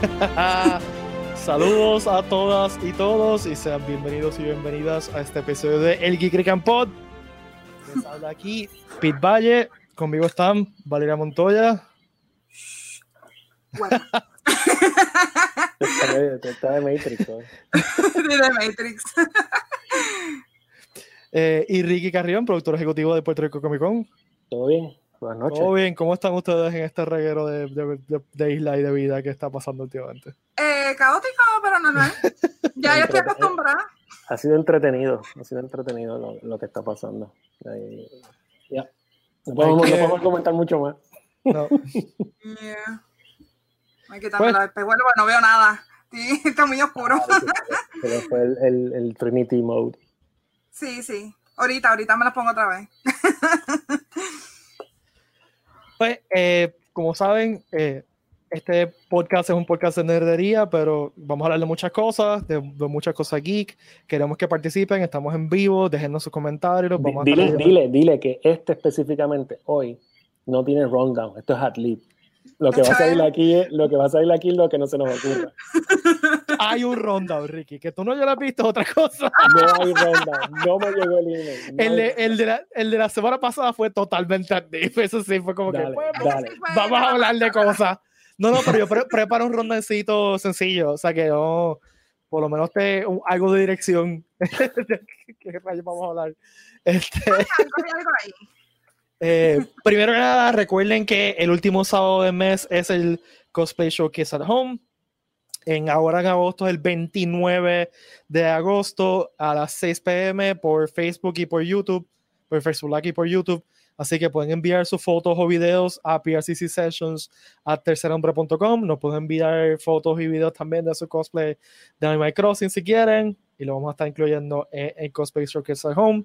Saludos a todas y todos y sean bienvenidos y bienvenidas a este episodio de El Geek Recam Pod. Les habla aquí Pete Valle, conmigo están Valeria Montoya. Bueno. Está de Matrix. ¿no? de Matrix. Eh, y Ricky Carrión, productor ejecutivo de Puerto Rico Comic Con. ¿Todo bien? Buenas noches. Todo bien, ¿cómo están ustedes en este reguero de, de- de- de isla y de vida que está pasando últimamente? Eh, caótico, pero normal. Ya yo estoy acostumbrada. Ha sido entretenido, ha sido entretenido lo, lo que está pasando. Ahí- ya. No podemos, Hay no que- podemos comentar mucho más. No. Yeah. Que quitarme Pues- los espejuelos porque no veo nada. Sí, está muy oscuro. Pero fue el, el, el Trinity Mode. Sí, sí. Ahorita, ahorita me los pongo otra vez. Pues, eh, como saben, eh, este podcast es un podcast de nerdería, pero vamos a hablar de muchas cosas, de, de muchas cosas geek. Queremos que participen, estamos en vivo, déjennos sus comentarios. Vamos a Dile, estar- dile, dile que este específicamente hoy no tiene rundown. Esto es ad lib. Lo que va a salir aquí es lo que va a salir aquí es lo que no se nos ocurra. Hay un rundown, Ricky, que tú no ya lo has visto, otra cosa. No hay rundown. No me llegó el email. no El de, el de la, el de la semana pasada fue totalmente activo. Eso sí, fue como que Dale, pues, dale. vamos a hablar de cosas. No, no, pero yo pre- preparo un rondancito sencillo, o sea que no, por lo menos te, un- algo de dirección. ¿Qué rayos vamos a hablar? Este, eh, primero que nada, recuerden que el último sábado del mes es el Cosplay Showcase at Home. En, ahora en agosto el 29 de agosto a las 6 pm por Facebook y por YouTube, por Facebook Live y por YouTube. Así que pueden enviar sus fotos o videos a PRCC Sessions a tercerhombre.com. Nos pueden enviar fotos y videos también de su cosplay de Animal Crossing si quieren. Y lo vamos a estar incluyendo en el Cosplay Showcase at Home.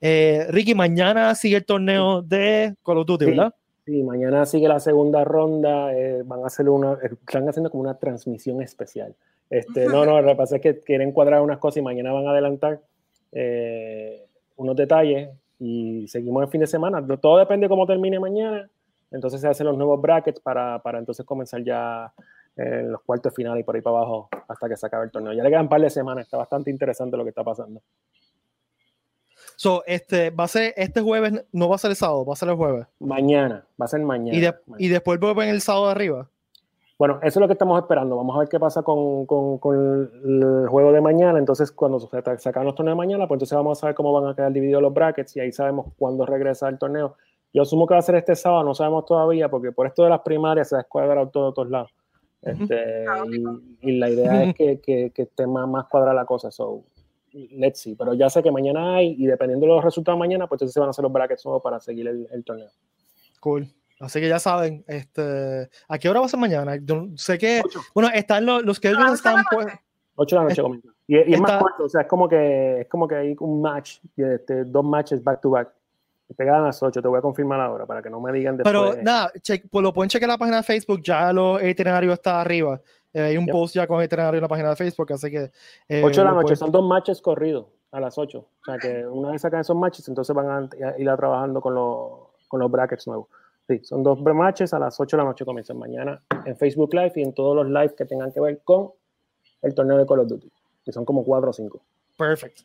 Eh, Ricky, mañana sigue el torneo de Call of Duty, Sí. ¿verdad? Sí, mañana sigue la segunda ronda. eh, van a hacer una, eh, están haciendo como una transmisión especial. Este, no, no, lo que pasa es que quieren cuadrar unas cosas y mañana van a adelantar eh, unos detalles y seguimos el fin de semana. Todo depende de cómo termine mañana. Entonces se hacen los nuevos brackets para, para entonces comenzar ya eh, los cuartos de final y por ahí para abajo hasta que se acabe el torneo. Ya le quedan un par de semanas. Está bastante interesante lo que está pasando. So, este, va a ser este jueves, no va a ser el sábado, va a ser el jueves. Mañana, va a ser mañana. Y, de- Mañana. y después vuelven el sábado de arriba. Bueno, eso es lo que estamos esperando. Vamos a ver qué pasa con, con- con el juego de mañana. Entonces, cuando se acaben los torneos de mañana, pues entonces vamos a saber cómo van a quedar divididos los brackets y ahí sabemos cuándo regresa el torneo. Yo asumo que va a ser este sábado, no sabemos todavía, porque por esto de las primarias se ha todo de todos lados. Este, y, y la idea es que, que, que esté más, más cuadrada la cosa. So, let's see. Pero ya sé que mañana hay, y dependiendo de los resultados de mañana, pues entonces se van a hacer los brackets nuevos para seguir el, el torneo. Cool. Así que ya saben, este, ¿a qué hora va a ser mañana? Yo sé que, bueno, están los, los que ocho de están la pues, noche. 8 de la noche Es- comienza. Y, y es más está- corto, o sea, es como que es como que hay un match, este, dos matches back to back. Te quedan a las 8, te voy a confirmar ahora para que no me digan después. Pero nada, pues lo pueden chequear en la página de Facebook, ya los itinerarios está arriba. Eh, hay un Yep. post ya con el itinerario en la página de Facebook, así que... eh, 8 de la noche, pueden- son dos matches corridos a las 8. O sea que una vez sacan esos matches, entonces van a ir a trabajando con los, con los brackets nuevos. Sí, son dos matches a las 8 de la noche comienzan mañana en Facebook Live y en todos los live que tengan que ver con el torneo de Call of Duty, que son como 4 o 5. Perfecto.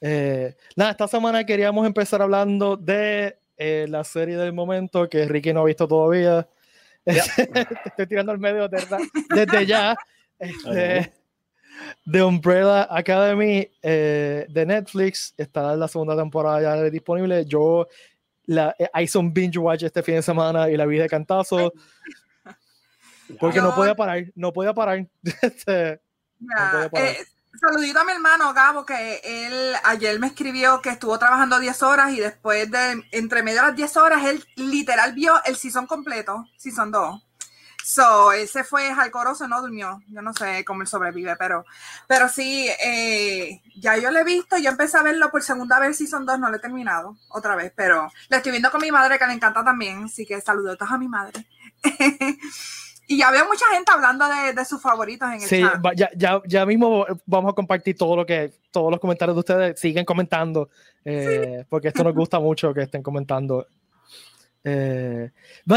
Eh, nada, esta semana queríamos empezar hablando de eh, la serie del momento que Ricky no ha visto todavía. Te estoy tirando al medio de desde ya. Este, de Umbrella Academy eh, de Netflix. Está la segunda temporada ya disponible. Yo la, eh, hice un binge watch este fin de semana y la vi de cantazo porque no podía parar, no podía parar. Este, Mira, puede parar. Saludito a mi hermano Gabo, que él ayer me escribió que estuvo trabajando 10 horas y después de, entre medio de las 10 horas, él literal vio el season completo, season 2. So, él se fue jalcoroso, no durmió. Yo no sé cómo él sobrevive, pero, pero sí, eh, ya yo lo he visto. Yo empecé a verlo por segunda vez, Season 2, no lo he terminado otra vez, pero lo estoy viendo con mi madre que le encanta también. Así que saludos a mi madre. y ya veo mucha gente hablando de, de sus favoritos en el Sí, chat. va- ya, ya, ya mismo vamos a compartir todo lo que, todos los comentarios de ustedes. Siguen comentando, eh, porque esto nos gusta mucho que estén comentando. Eh,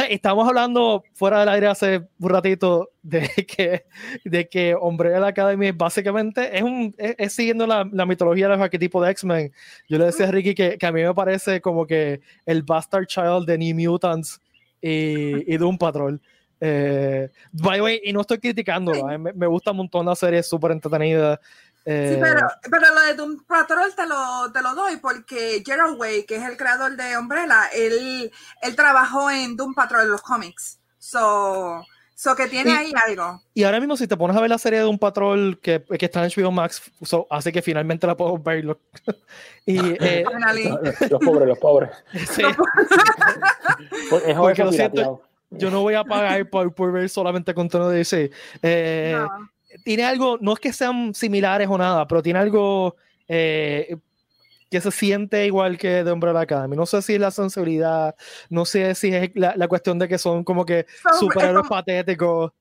estamos hablando fuera del aire hace un ratito de que, de que Umbrella Academy básicamente es, un, es, siguiendo la, la, mitología de los arquetipos de X-Men. Yo le decía a Ricky que, que, a mí me parece como que el Bastard Child de New Mutants y, y Doom Patrol. Eh, by the way, y no estoy criticándolo, eh, me, me, gusta un montón la serie, es súper entretenida. Eh, sí, pero, pero, lo de Doom Patrol te lo, te lo doy porque Gerald Way, que es el creador de Umbrella, él, él trabajó en Doom Patrol en los cómics. So, so que tiene y, ahí algo. Y ahora mismo, si te pones a ver la serie de Doom Patrol que, que está en HBO Max, so, hace que finalmente la puedo ver. y, eh, los, los, pobres, los pobres. Sí. es porque lo siento, yo no voy a pagar por, por ver solamente contenido de DC. Eh, no tiene algo, no es que sean similares o nada, pero tiene algo eh, que se siente igual que de Umbrella Academy. No sé si es la sensibilidad, no sé si es la, la cuestión de que son como que son, superhéroes como, patéticos.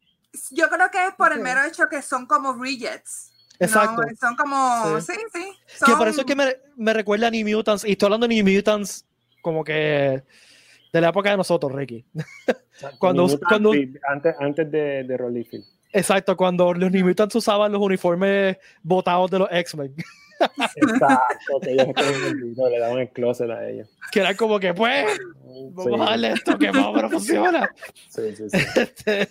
Yo creo que es por el mero hecho que son como rejects. Exacto. No, son como, sí, sí. sí son... Que por eso es que me, me, recuerda a New Mutants, y estoy hablando de New Mutants como que de la época de nosotros, Ricky. cuando, cuando, antes, antes de, de Rolly Exacto, cuando los New Mutants usaban los uniformes botados de los X-Men. Exacto, que ellos el le daban el closet a ellos. Que era como que, pues, vamos sí. a darle esto que más pero funciona. Sí, sí, sí. Este,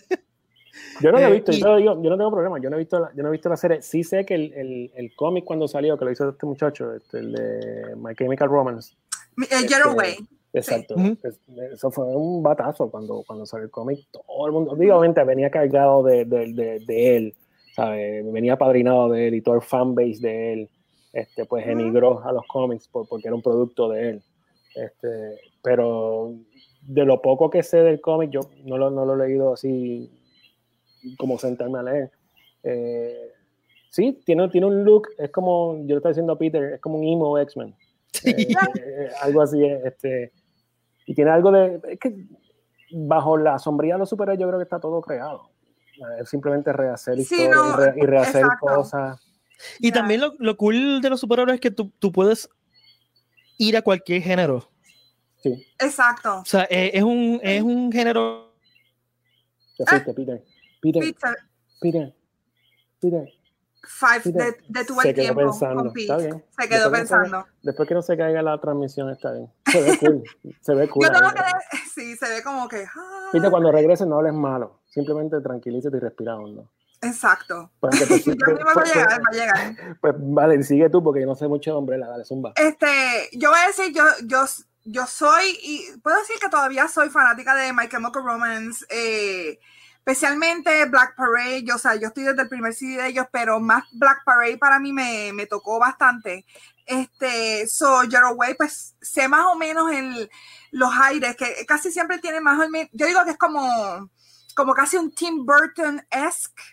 yo no lo he visto, eh, yo, y, yo, no tengo problema, yo no he visto la, yo no he visto la serie. Sí sé que el, el, el cómic cuando salió, que lo hizo este muchacho, este, el de My Chemical Romance. El Getaway. Exacto. Sí. Eso fue un batazo cuando, cuando salió el cómic. Todo el mundo, obviamente, venía cargado de, de, de, de él, ¿sabe? venía padrinado de él y todo el fanbase de él, este, pues emigró a los cómics por, porque era un producto de él. Este, pero de lo poco que sé del cómic, yo no lo, no lo he leído así como sentarme a leer. Eh, sí, tiene, tiene un look, es como, yo le estaba diciendo a Peter, es como un emo X-Men. Sí. Eh, eh, algo así, este, y tiene algo de. Es que bajo la sombría de los superhéroes, yo creo que está todo creado. Es simplemente rehacer sí, historias no, y, re, y, rehacer exacto. cosas. Y yeah. también lo, lo, cool de los superhéroes es que tú, tú, puedes ir a cualquier género. Sí. Exacto. O sea, es, es un, es un género. ¿Qué fuiste, Peter? Peter. Peter. Peter. Peter. Five de, de tu se quedó tiempo pensando. Se quedó después pensando. Que, después que no se caiga la transmisión, está bien. Se ve cool. se ve cool. Yo tengo que, sí, se ve como que. Ah. Viste, cuando regreses no hables malo. Simplemente tranquilízate y respira hondo. Exacto. Pues, te, yo va a llegar, va a llegar. Pues vale, sigue tú porque yo no sé mucho de Umbrella, dale, zumba. Este, yo voy a decir, yo, yo, yo soy, y puedo decir que todavía soy fanática de My Chemical Romance. Eh, especialmente Black Parade, yo, o sea, yo estoy desde el primer CD de ellos, pero más Black Parade para mí me, me tocó bastante. Este, so, Gerald Way, pues sé más o menos el, los aires, que casi siempre tiene más o menos, yo digo que es como, como casi un Tim Burton-esque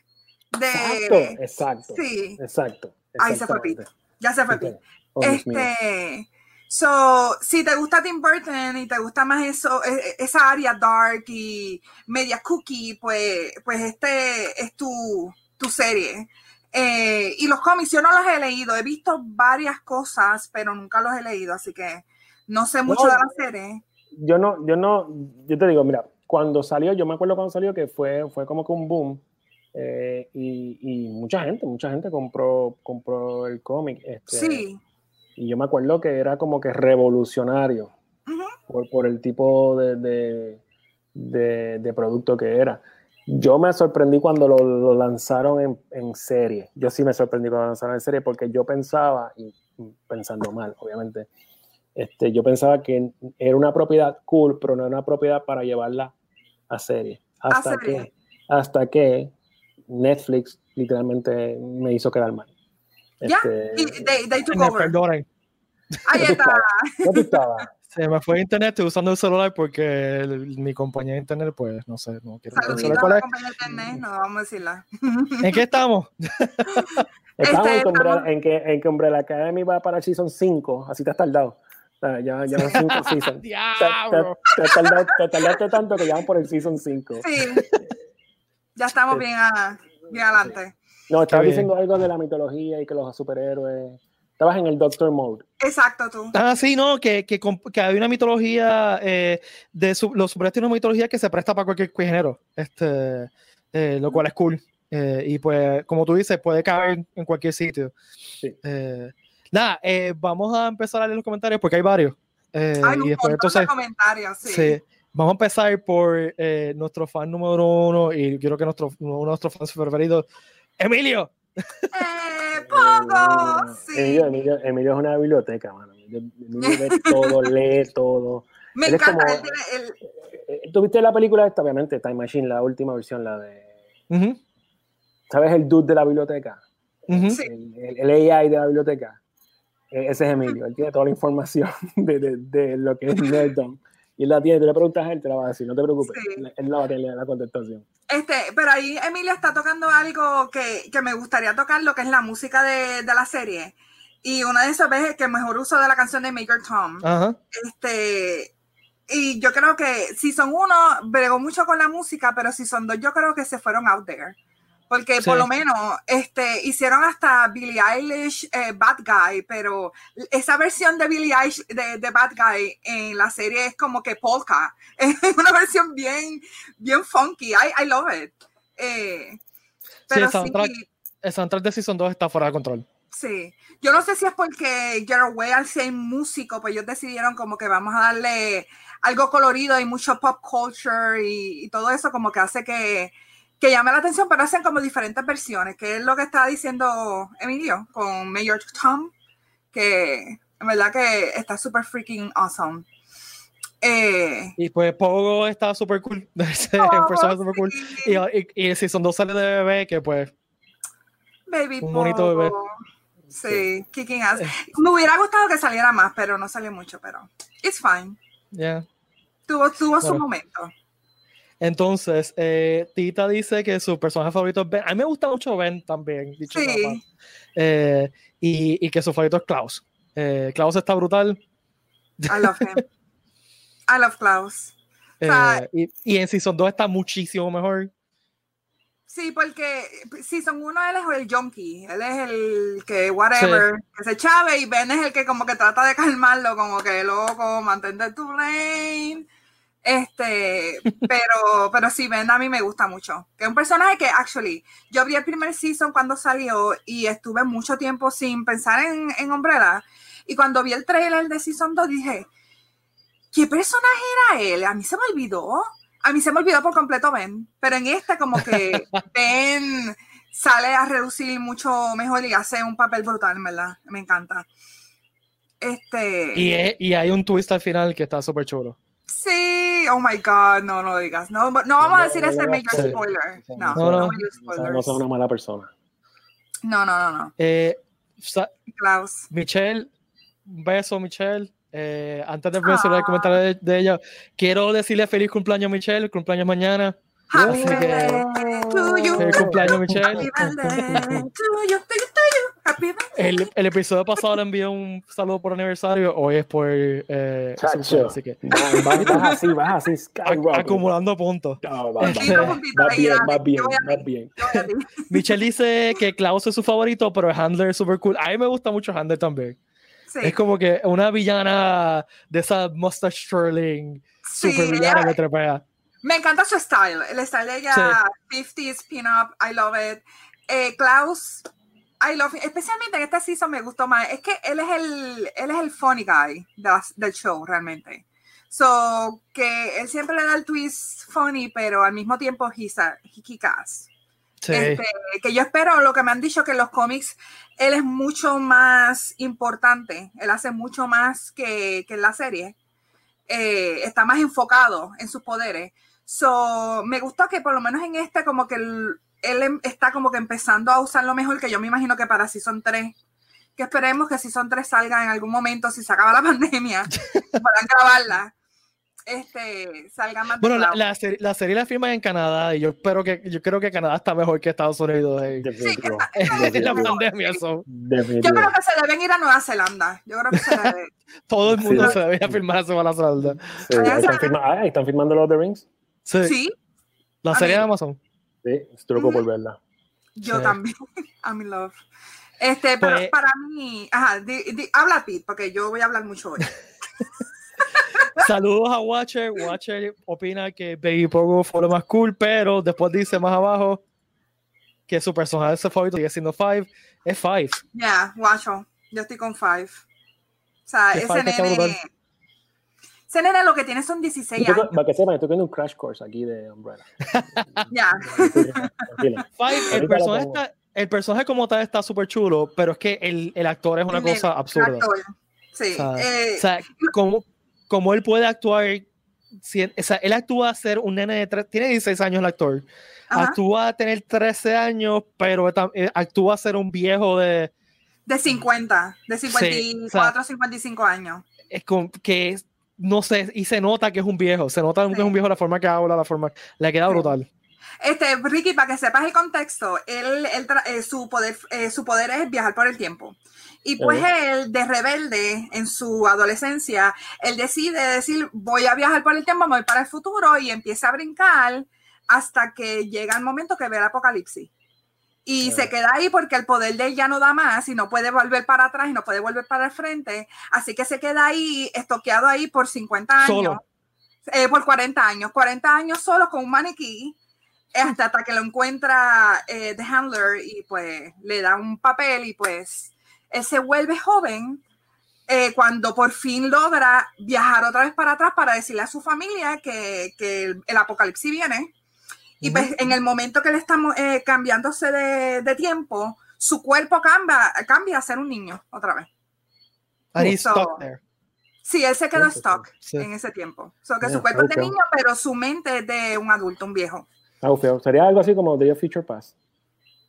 de... Exacto, exacto. Sí. Exacto. Ahí se fue Pete. Ya se fue Pete. Oh, este... So, si te gusta Tim Burton y te gusta más eso, esa área dark y media cookie, pues, pues este es tu, tu serie. Eh, y los cómics yo no los he leído, he visto varias cosas, pero nunca los he leído, así que no sé mucho no, de la serie. Yo no, yo no, yo te digo, mira, cuando salió, yo me acuerdo cuando salió que fue, fue como que un boom. Eh, y, y, mucha gente, mucha gente compró, compró el cómic. Este, sí. Y yo me acuerdo que era como que revolucionario uh -huh. por, por, el tipo de, de, de, de, producto que era. Yo me sorprendí cuando lo, lo lanzaron en, en, serie. Yo sí me sorprendí cuando lo lanzaron en serie porque yo pensaba, y pensando mal, obviamente, este, yo pensaba que era una propiedad cool, pero no era una propiedad para llevarla a serie. Hasta, ¿A serie? Que, hasta que Netflix literalmente me hizo quedar mal. Ya, este, they, they took over. Perdonen. Ahí está. ¿Dónde estaba? Se me fue internet, estoy usando el celular porque el, mi compañía de internet, pues no sé, no quiero la compañía de internet, no vamos a decirla. ¿En qué estamos? estamos este, en, que Umbrella, en, que, en que Umbrella Academy va para el Season 5, así te has tardado. Ya, ya van 5 seasons. te, te, te, tardaste, te, tardaste, tanto que ya van por el Season 5. Sí. Ya estamos bien, a, bien adelante. No, estaba diciendo algo de la mitología y que los superhéroes. Estabas en el Doctor Mode. Exacto, tú. Ah, sí, no, que, que, que hay una mitología eh, de su, los superhéroes tienen una mitología que se presta para cualquier género, este, eh, lo cual es cool. Eh, y pues, como tú dices, puede caber en cualquier sitio. Sí. Eh, nada, eh, vamos a empezar a leer los comentarios porque hay varios. Eh, Hay un y después, entonces, de comentarios, sí. sí, vamos a empezar por eh, nuestro fan número uno y quiero que nuestro, uno de nuestros fans preferidos, Emilio. ¡Eh, Pogo! Sí. Emilio, Emilio, Emilio es una biblioteca, mano. Emilio, lee todo, lee todo. Me Él encanta. como- él tiene el- Eh, ¿Tuviste la película esta? Obviamente, Time Machine, la última versión, la de... ¿Sabes el dude de la biblioteca? Sí. El, el- el AI de la biblioteca. Eh, Ese es Emilio. Él tiene toda la información de, de, de lo que es Nerddom. Y él la tiene, tú le preguntas a él, te la va a decir, no te preocupes. Sí. Él- la va a tener la contestación. Este, pero ahí Emilia está tocando algo que, que me gustaría tocar, lo que es la música de, de la serie. Y una de esas veces que mejor uso de la canción de Major Tom. Ajá. Este, y yo creo que Season 1 bregó mucho con la música, pero Season 2 yo creo que se fueron out there. Porque Sí. por lo menos este, hicieron hasta Billie Eilish eh, Bad Guy, pero esa versión de Billie Eilish de, de Bad Guy en la serie es como que polka. Es una versión bien, bien funky. I, I love it. Eh, pero el soundtrack- sí, El soundtrack de Season 2 está fuera de control. Sí, yo no sé si es porque Gerard Way al ser músico, pues ellos decidieron como que vamos a darle algo colorido y mucho pop culture y, y todo eso como que hace que, que llame la atención, pero hacen como diferentes versiones, que es lo que está diciendo Emilio con Mayor Tom, que en verdad que está súper freaking awesome. Eh, Y pues Pogo está súper cool. Oh, personaje súper cool. sí, Y, y, y el Season 2 sale de bebé, que pues. Baby un bonito bebé. Pogo. Sí, kicking ass. Me hubiera gustado que saliera más, pero no salió mucho, pero it's fine. Yeah. Tuvo, tuvo su momento. Entonces, eh, Tita dice que su personaje favorito es Ben. A mí me gusta mucho Ben también, dicho Sí. Eh, y, y que su favorito es Klaus. Eh, Klaus está brutal. I love him. I love Klaus. eh, sea, y, y en Season 2 está muchísimo mejor. Sí, porque Season 1 él es el junkie. Él es el que, whatever, que se chave y Ben es el que como que trata de calmarlo, como que loco, mantente tu lane. Este, pero, pero sí, Ben a mí me gusta mucho. Que es un personaje que, actually, yo vi el primer season cuando salió y estuve mucho tiempo sin pensar en, en Umbrella. Y cuando vi el trailer de Season 2 dije, ¿qué personaje era él? A mí se me olvidó. A mí se me olvidó por completo Ben. Pero en este como que Ben sale a reducir mucho mejor y hace un papel brutal, en ¿verdad? Me encanta. Este... Y, es- y hay un twist al final que está súper chulo. Sí, oh my god, no, no lo digas. No, no vamos a decir no, major spoiler. No, No, no, no. no, una mala persona. No, no, no, no. Eh, Klaus. Michelle, un beso, Michelle. Eh, antes de mencionar el comentario de, de ella, quiero decirle feliz cumpleaños, Michelle. Cumpleaños mañana. Happy Así que-. Feliz cumpleaños, Michelle. Happy El, el episodio pasado le envié un saludo por aniversario. Hoy es por. Eh, así que. Vas, así, vas así, acumulando puntos. No, Sí, puntito vas ahí, bien, vas bien, yo voy a vas ti. bien. Michelle dice que Klaus es su favorito, pero Handler es super cool. A mí me gusta mucho Handler también. Sí, Es como que una villana de esa mustache twirling, sí, super villana me trepea. Me encanta su style. El style de ella, 50s pin-up, I love it. Eh, Klaus, I love him. Especialmente en esta season me gustó más. Es que él es el, él es el funny guy de del show, realmente. So, que él siempre le da el twist funny, pero al mismo tiempo he's a, he. Sí. Este, que yo espero, lo que me han dicho que en los cómics, él es mucho más importante, él hace mucho más que, que en la serie, Eh, está más enfocado en sus poderes. So, me gustó que por lo menos en este como que el- él em- está como que empezando a usarlo mejor, que yo me imagino que para Season 3, que esperemos que Season 3 salga en algún momento, si se acaba la pandemia, puedan grabarla, este, salga más Bueno, la, la, serie, la serie la firman en Canadá y yo espero que yo creo que Canadá está mejor que Estados Unidos en, Definitivo. en la pandemia. Yo creo que se deben ir a Nueva Zelanda. Yo creo que se debe. todo el mundo Sí. se debería firmar a la salda. Sí, están firma- ah, están firmando los The Rings. Sí, Sí, la a serie mí- de Amazon. Sí, estoy loco por verla. yo Sí. también. I'm in love. Este, pero Pues- para mí, ajá, di- di- habla Pete, porque yo voy a hablar mucho hoy. Saludos a Watcher. Watcher opina que Baby Pogo fue lo más cool, pero después dice más abajo que su personaje favorito sigue siendo Five. Es Five. Ya, guacho, yo estoy con Five. O sea, ese nene. Ese nene lo que tiene son 16 Yo toco- años. para que sepan, estoy viendo un crash course aquí de Umbrella. Ya, el personaje, pongo. está- el personaje como tal está súper chulo, pero es que el, el actor es una El cosa absurda. actor. Sí. O sea, eh, O sea, como, como él puede actuar, si- o sea, él actúa a ser un nene de tres, tiene 16 años el actor, ajá, actúa a tener 13 años, pero eh, actúa a ser un viejo de, de 50, de Sí, 54, 55 años. es como que es- no sé, y se nota que es un viejo, se nota que es un viejo la forma que habla, la forma, le queda brutal. Este, Ricky, para que sepas el contexto, él, él eh, su, poder, eh, su poder es viajar por el tiempo. Y pues él, de rebelde en su adolescencia, él decide decir, voy a viajar por el tiempo, me voy para el futuro y empieza a brincar hasta que llega el momento que ve el apocalipsis. Y Claro. se queda ahí porque el poder de él ya no da más y no puede volver para atrás y no puede volver para el frente. Así que se queda ahí, estoqueado ahí por 50 años. Solo. Eh, por 40 años, 40 años solo con un maniquí, hasta, hasta que lo encuentra eh, The Handler y pues le da un papel y pues él se vuelve joven eh, cuando por fin logra viajar otra vez para atrás para decirle a su familia que, que el, el apocalipsis viene. Y pues en el momento que le estamos eh, cambiándose de, de tiempo, su cuerpo cambia, cambia a ser un niño otra vez. And he's So- stuck there. Sí, él se quedó stuck sí. en ese tiempo. So que Yeah, su cuerpo es de niño, pero su mente es de un adulto, un viejo. Ah. Sería algo así como The Future Past.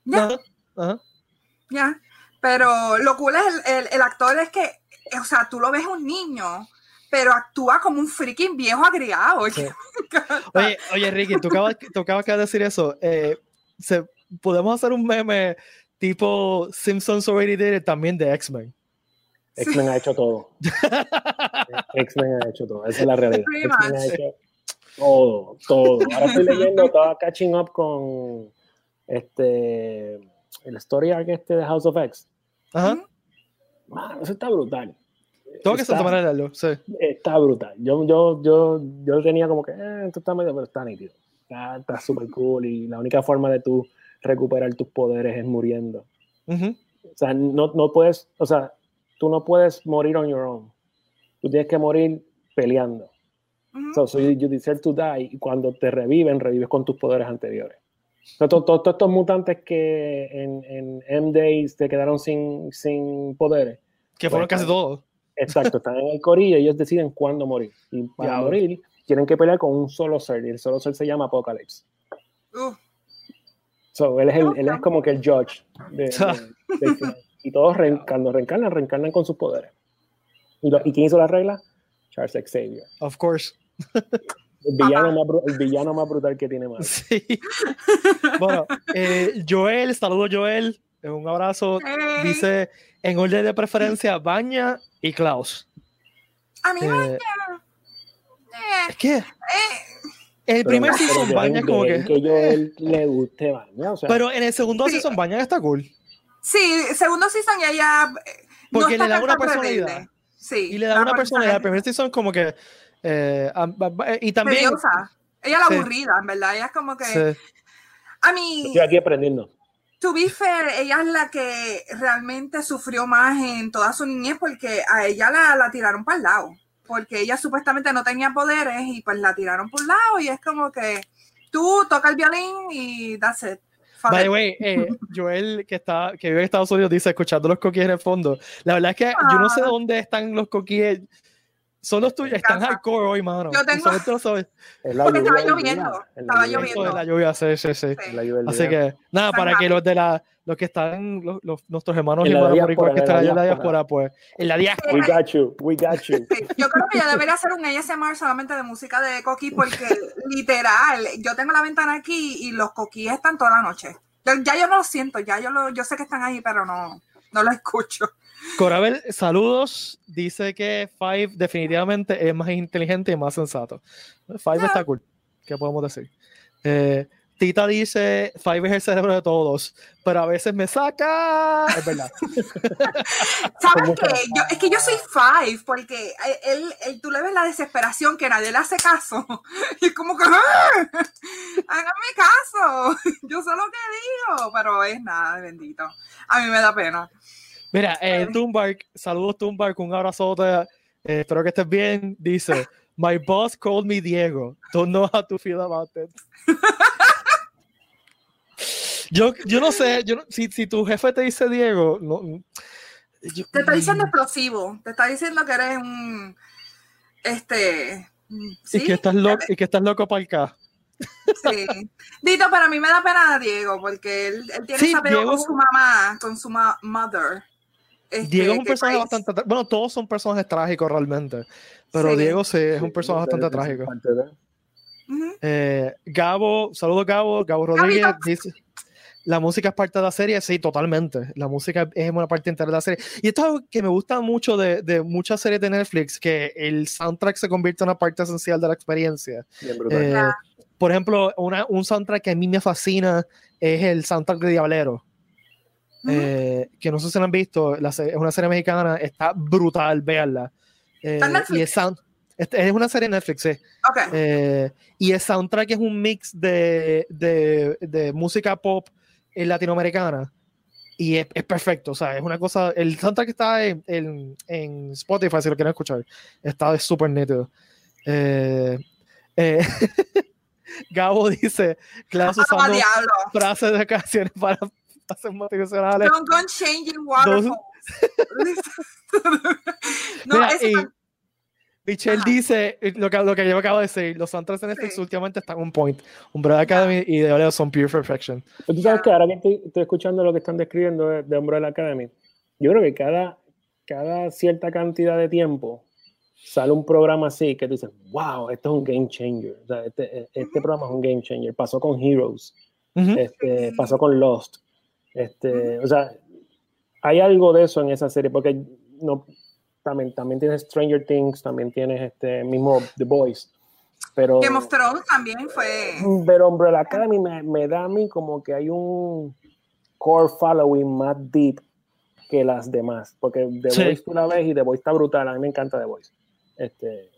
Ya. Pero lo cool es el, el- el actor es que, o sea, tú lo ves un niño, pero actúa como un freaking viejo agriado. Sí. Oye, oye, Ricky, tú acabas, tú acabas de decir eso. eh, se- podemos hacer un meme tipo Simpsons already did it también de X-Men. X-Men ha hecho todo. X-Men ha hecho todo. Esa es la realidad. Pretty X-Men ha much. hecho todo, todo. Ahora estoy leyendo, estaba catching up con este el story arc este de House of X. Ajá. Man, eso está brutal. Tengo que Está- tomar el leerlo, sí. Está brutal. Yo, yo, yo, yo tenía como que, eh, esto está medio, pero está nítido. Está súper cool y la única forma de tú recuperar tus poderes es muriendo. O sea, no, no puedes, o sea, tú no puedes morir on your own. Tú tienes que morir peleando. Ujú. So, so you, you deserve to die y cuando te reviven, revives con tus poderes anteriores. So, to- to- Todos estos mutantes que en, en M-Days te quedaron sin, sin poderes, Que fueron Pues, casi todos. Exacto, están en el corillo y ellos deciden cuándo morir. Y para Diablo. morir, tienen que pelear con un solo ser y el solo ser se llama Apocalypse. So, él, es el- él es como que el judge. de- de- del final. y todos re- cuando reencarnan, reencarnan con sus poderes. ¿Y, lo- ¿y quién hizo la regla? Charles Xavier. Of course. El villano, más, bru- el villano más brutal que tiene Marvel. Sí. Bueno, eh, Joel, saludo Joel. Un abrazo. Hey. Dice en orden de preferencia Baña y Klaus. A mí Eh, eh, es que eh, el primer Pero- season pero Baña es como que. que yo él le guste Baña, o sea, Pero en el segundo Sí. season Baña está cool. sí, segundo season y ella... eh, no Porque está le da tan una personalidad. rebelde. Sí. Y le da una personalidad. El primer season como que. eh, y también. tediosa. Ella la Sí. aburrida, en verdad. Ella es como que... Sí. A mí... estoy aquí aprendiendo. To be fair, ella es la que realmente sufrió más en toda su niñez porque a ella la, la tiraron para el lado. Porque ella supuestamente no tenía poderes y pues la tiraron por un lado y es como que tú toca el violín y that's it. Fuck By the way, eh, Joel, que, está, que vive en Estados Unidos, dice, escuchando los coquíes en el fondo. La verdad es que yo no sé Ah. dónde están los coquíes. Son los tuyos, están hardcore hoy, mano. Yo tengo- Usualmente lo sabes. Es la Porque estaba lloviendo, estaba Esto de lloviendo. la lluvia, sí, sí, sí. La lluvia Así que, nada, para que los de la, los que están, los, los- nuestros hermanos En y la hermanas diáspora, boricuas que en están la allá en la diáspora. pues, en la diáspora. We got you, we got you. Sí, Yo creo que ya debería hacer un ASMR solamente de música de coquí porque literal, yo tengo la ventana aquí y los coquíes están toda la noche. Yo- ya yo no los siento, ya yo, lo, yo sé que están ahí, pero no, no los escucho. Corabel, saludos. Dice que Five definitivamente es más inteligente y más sensato. Five está cool. ¿Qué podemos decir? Eh, Tita dice, Five es el cerebro de todos, pero a veces me saca. Es verdad. ¿Sabes qué? Yo, es que yo soy Five, porque él, él, tú le ves la desesperación que nadie le hace caso. Y es como que, ¡Ah! háganme caso. Yo sé lo que digo, pero es nada, bendito. A mí me da pena. Mira, eh, Tumbark, saludos Tumbark, un abrazote. Eh, espero que estés bien. Dice, My boss called me Diego. Don't know how to feel about it. Yo, yo no sé, yo si, si tu jefe te dice Diego, no, te está diciendo explosivo, te está diciendo que eres un este ¿sí? y que estás loco y que estás loco para el K. Sí. Dito, para mí me da pena Diego, porque él, él tiene sí, esa con su mamá, con su ma mother. Este, Diego es un personaje bastante. Bueno, todos son personajes trágicos realmente. Pero Diego sí, es un personaje bastante trágico. Eh, Gabo, saludos Gabo, Gabo Rodríguez dice la música es parte de la serie, sí, totalmente. La música es una parte entera de la serie. Y esto es algo que me gusta mucho de, de muchas series de Netflix, que el soundtrack se convierte en una parte esencial de la experiencia. Eh, por ejemplo, una, un soundtrack que a mí me fascina es el soundtrack de Diablero. Eh, que no sé si lo han visto, es una serie mexicana, está brutal, véanla. Eh, y es, sound, es, una serie de Netflix, sí. Okay. y el soundtrack es un mix de, de, de música pop latinoamericana y es, perfecto, o sea, es una cosa, el soundtrack está en, en, Spotify si lo quieren escuchar, está súper nítido. Eh, eh, Gabo dice, ah, usando frases de canciones para hacer motivacionales. Don't go changing waterfalls. no, Mira, Michelle dice eh, lo que, lo que yo acabo de decir, los soundtracks de Netflix últimamente están on point. Umbrella Academy y de Oleo son pure perfection. Pero tú sabes que ahora que estoy, escuchando lo que están describiendo de, de Umbrella Academy, yo creo que cada, cada cierta cantidad de tiempo sale un programa así que tú dices, wow, esto es un game changer. O sea, este, este programa es un game changer. Pasó con Heroes, este, pasó con Lost. Este, o sea, hay algo de eso en esa serie, porque no, también, también tienes Stranger Things, también tienes este mismo The Boys. Pero, Game of Thrones también fue. Pero Umbrella Academy me, me da a mí como que hay un core following más deep que las demás. Porque The Voice tú la ves y The Voice está brutal. A mí me encanta The Voice. Este,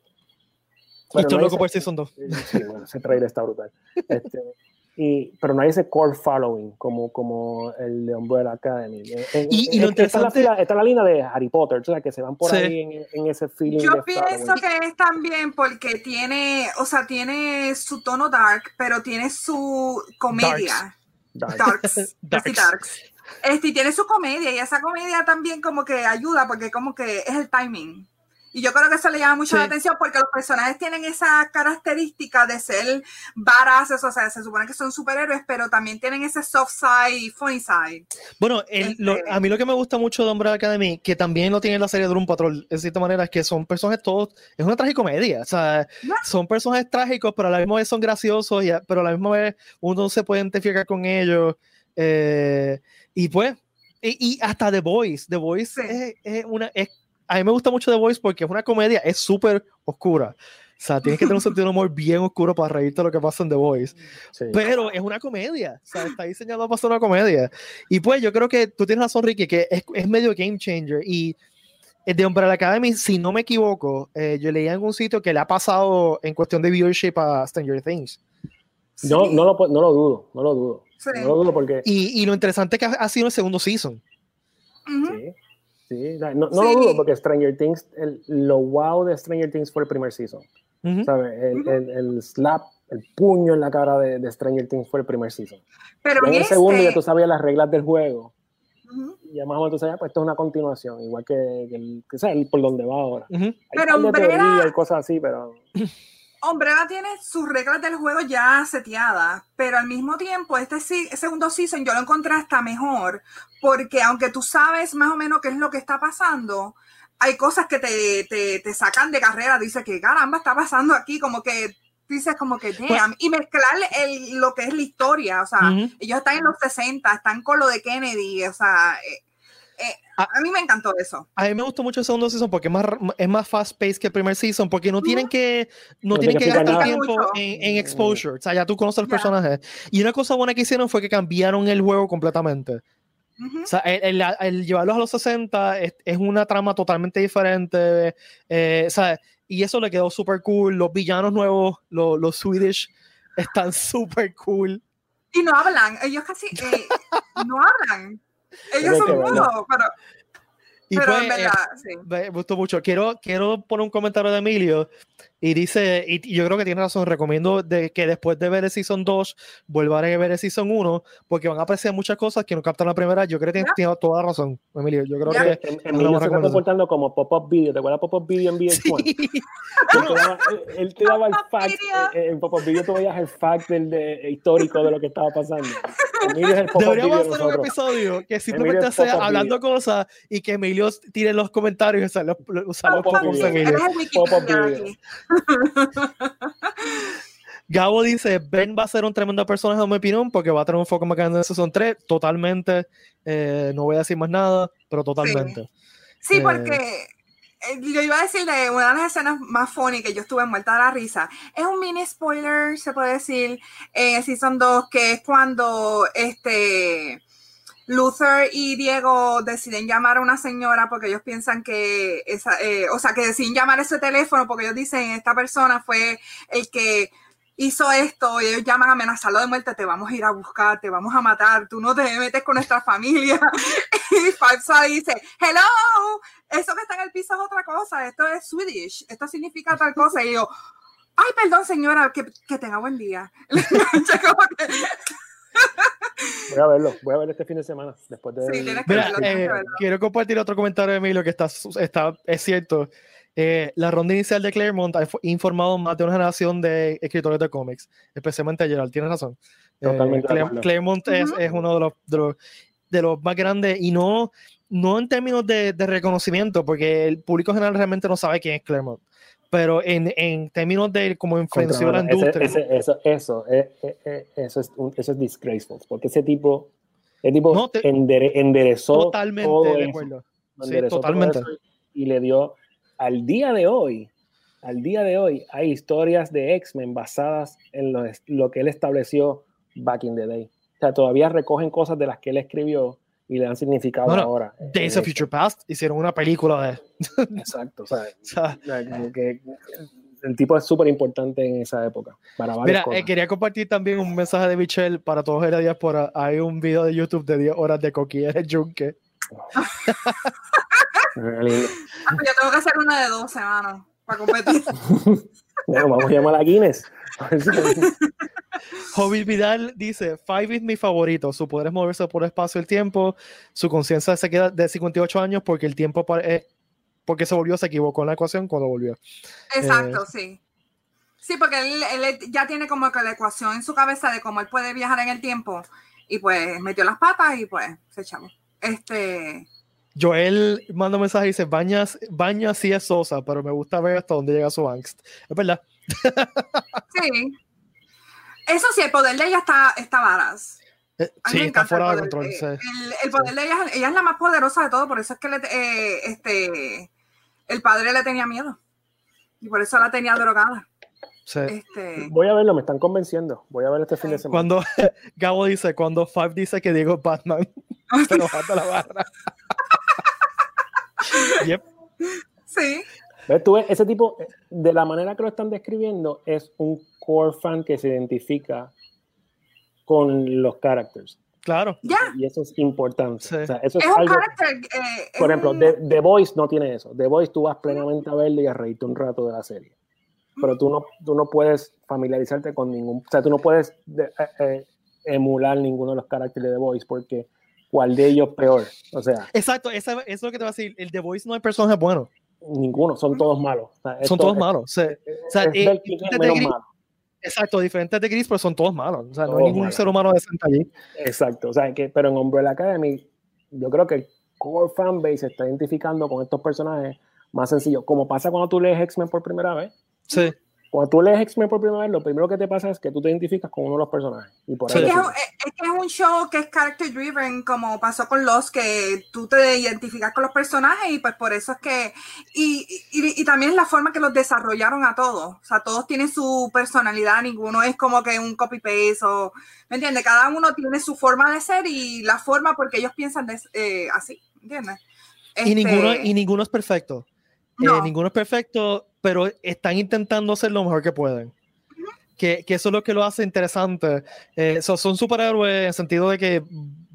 bueno, y no loco por Season 2. Sí, bueno, ese trailer está brutal. Este, y, pero no hay ese core following como, como el de Umbrella Academy. y, lo interesante... Está la, está la, línea de Harry Potter, o sea, que se van por ahí en, en, ese feeling. Yo pienso que es también porque tiene, o sea, tiene su tono dark, pero tiene su comedia. Darks. Darks. darks. darks. Este, y tiene su comedia y esa comedia también como que ayuda porque como que es el timing. Y yo creo que eso le llama mucho la atención porque los personajes tienen esa característica de ser badass, o sea, se supone que son superhéroes, pero también tienen ese soft side y funny side. Bueno, este a mí lo que me gusta mucho de Umbrella Academy, que también lo tiene la serie de Doom Patrol, de cierta manera, es que son personajes todos, es una tragicomedia, o sea, son personajes trágicos, pero a la misma vez son graciosos, y, pero a la misma vez uno se puede identificar con ellos. Eh, y pues, y, hasta The Voice, The Voice es, es, una, es a mí me gusta mucho The Voice porque es una comedia, es súper oscura. O sea, tienes que tener un sentido de humor bien oscuro para reírte de lo que pasa en The Voice. Pero es una comedia. O sea, está diseñado para ser una comedia. Y pues yo creo que tú tienes razón, Ricky, que es, es medio game changer. Y de Umbrella Academy, si no me equivoco, eh, yo leía en algún sitio que le ha pasado en cuestión de viewership a Stranger Things. No, no, lo, no lo dudo, no lo dudo. No lo dudo porque... Y, y, lo interesante es que ha, sido el segundo season. Sí. Sí, no, no lo dudo porque Stranger Things, el, lo wow de Stranger Things fue el primer season. ¿sabes? El, el, el, slap, el puño en la cara de, de, Stranger Things fue el primer season. Pero en el segundo ya tú sabías las reglas del juego. Y ya más o menos tú sabías, pues esto es una continuación, igual que, que, que sea, por donde va ahora. Hay pero Umbrella, y cosas así, pero... Umbrella tiene sus reglas del juego ya seteadas, pero al mismo tiempo este segundo season yo lo encontré hasta mejor, porque aunque tú sabes más o menos qué es lo que está pasando, hay cosas que te, te, te sacan de carrera, dice que caramba está pasando aquí, como que dices como que pues damn, y mezclar el, lo que es la historia, o sea, ellos están en los 60, están con lo de Kennedy, o sea, eh, eh, a, mí me encantó eso. A mí me gustó mucho el segundo season porque es más, es más fast paced que el primer season, porque no tienen que, no, tienen que, gastar tiempo en, en, exposure. O sea, ya tú conoces los personajes. Y una cosa buena que hicieron fue que cambiaron el juego completamente. O sea, el, el, llevarlos a los 60 es, es una trama totalmente diferente. Eh, y eso le quedó súper cool. Los villanos nuevos, los, los Swedish, están súper cool. Y no hablan, ellos casi eh, no hablan. Ellos son mudos, pero y Pero pues, en verdad, sí. Me gustó mucho. Quiero, quiero poner un comentario de Emilio y dice, y yo creo que tiene razón, recomiendo de que después de ver el Season 2 vuelvan a ver el Season 1 porque van a apreciar muchas cosas que no captan la primera. Yo creo que tiene, toda razón, Emilio. Yo creo que... Em, Emilio se está comportando como pop-up video. ¿Te acuerdas pop-up video en VH1? Sí. él, te daba, el fact, eh, en pop-up video tú veías el fact del de, histórico de lo que estaba pasando. Emilio es el Deberíamos hacer un episodio que simplemente sea hablando cosas y que Emilio tire los comentarios y usar los, usar los pop Emilio. Gabo dice, Ben va a ser un tremendo personaje, en mi opinión, porque va a tener un foco más grande en Season 3, totalmente, eh, no voy a decir más nada, pero totalmente. Sí, eh, porque eh, yo iba a decir de una de las escenas más funny que yo estuve muerta de la risa. Es un mini spoiler, se puede decir, en Season 2, que es cuando este Luther y Diego deciden llamar a una señora porque ellos piensan que esa, eh, o sea, que deciden llamar ese teléfono porque ellos dicen, esta persona fue el que hizo esto y ellos llaman a amenazarlo de muerte, te vamos a ir a buscar, te vamos a matar, tú no te metes con nuestra familia. y Falsa dice, hello, eso que está en el piso es otra cosa, esto es Swedish, esto significa tal cosa. Y yo, ay, perdón señora, que, que tenga buen día. Voy a verlo, voy a ver este fin de semana. Después de... Eh, quiero compartir otro comentario de Emilio que está, está es cierto. Eh, la ronda inicial de Claremont ha informado más de una generación de escritores de cómics, especialmente Gerald, tienes razón. Eh, Claremont es, es, uno de los, de los, de, los, más grandes y no, no en términos de, de, reconocimiento, porque el público general realmente no sabe quién es Claremont pero en, en términos de cómo influenció la industria. eso, eso, eh, eh, eh, eso, es eso es disgraceful, porque ese tipo, ese tipo enderezó totalmente todo de acuerdo. Sí, totalmente. y le dio al día de hoy, al día de hoy, hay historias de X-Men basadas en lo, lo que él estableció back in the day. O sea, todavía recogen cosas de las que él escribió y le dan significado ahora. Days of Future Past hicieron una película de. Exacto, o sea, que el tipo es súper importante en esa época. Para Mira, eh, quería compartir también un mensaje de Michelle para todos de la diáspora. Hay un video de YouTube de 10 horas de coquilla de Junque. Yo tengo que hacer una de 12, mano, para competir. Bueno, vamos a llamar a Guinness. Hobby Vidal dice, Five es mi favorito, su poder es moverse por espacio y el tiempo, su conciencia se queda de 58 años porque el tiempo eh, porque se volvió, se equivocó en la ecuación cuando volvió. Exacto, eh, sí. Sí, porque él, ya tiene como que la ecuación en su cabeza de cómo él puede viajar en el tiempo y pues metió las patas y pues se echó. Este... Joel manda un mensaje y dice, Baña, Baña sí es sosa, pero me gusta ver hasta dónde llega su angst. Es verdad. Sí. Eso sí, el poder de ella está, está varas. Eh, sí, está fuera de control. El, poder de ella, ella es la más poderosa de todo, por eso es que eh, este, el padre le tenía miedo. Y por eso la tenía drogada. Sí. Este... Voy a verlo, me están convenciendo. Voy a ver este fin de semana. Cuando Gabo dice, cuando Five dice que Diego es Batman, se lo falta la barra. Yep. Sí. Tú ves, ese tipo, de la manera que lo están describiendo, es un core fan que se identifica con los characters. Claro. Y eso es importante. O sea, eso es, algo, eh, por ejemplo, The, Voice no tiene eso. The Voice tú vas plenamente a verlo y a reírte un rato de la serie. Pero tú no, tú no puedes familiarizarte con ningún... O sea, tú no puedes eh, eh, emular ninguno de los caracteres de The Voice porque cuál de ellos peor. O sea... Exacto, eso es lo que te va a decir. El The Voice no hay personaje bueno. Ninguno, son todos malos. son todos malos. o sea, Exacto, diferentes de Chris, pero son todos malos. O sea, no hay ningún ser humano decente allí. Exacto, o sea, que, pero en Umbrella Academy, yo creo que el core fanbase se está identificando con estos personajes más sencillos. Como pasa cuando tú lees X-Men por primera vez. Sí. Cuando tú lees X-Men por primera vez, lo primero que te pasa es que tú te identificas con uno de los personajes. Y por que es, que es un show que es character driven, como pasó con los que tú te identificas con los personajes y pues por eso es que. Y, y, y también es la forma que los desarrollaron a todos. O sea, todos tienen su personalidad, ninguno es como que un copy-paste o. ¿Me entiendes? Cada uno tiene su forma de ser y la forma porque ellos piensan de, eh, así. ¿Entiendes? Y, ninguno, y ninguno es perfecto. No. Eh, ninguno es perfecto, pero están intentando hacer lo mejor que pueden. Que, que eso es lo que lo hace interesante. Eh, so- son superhéroes en el sentido de que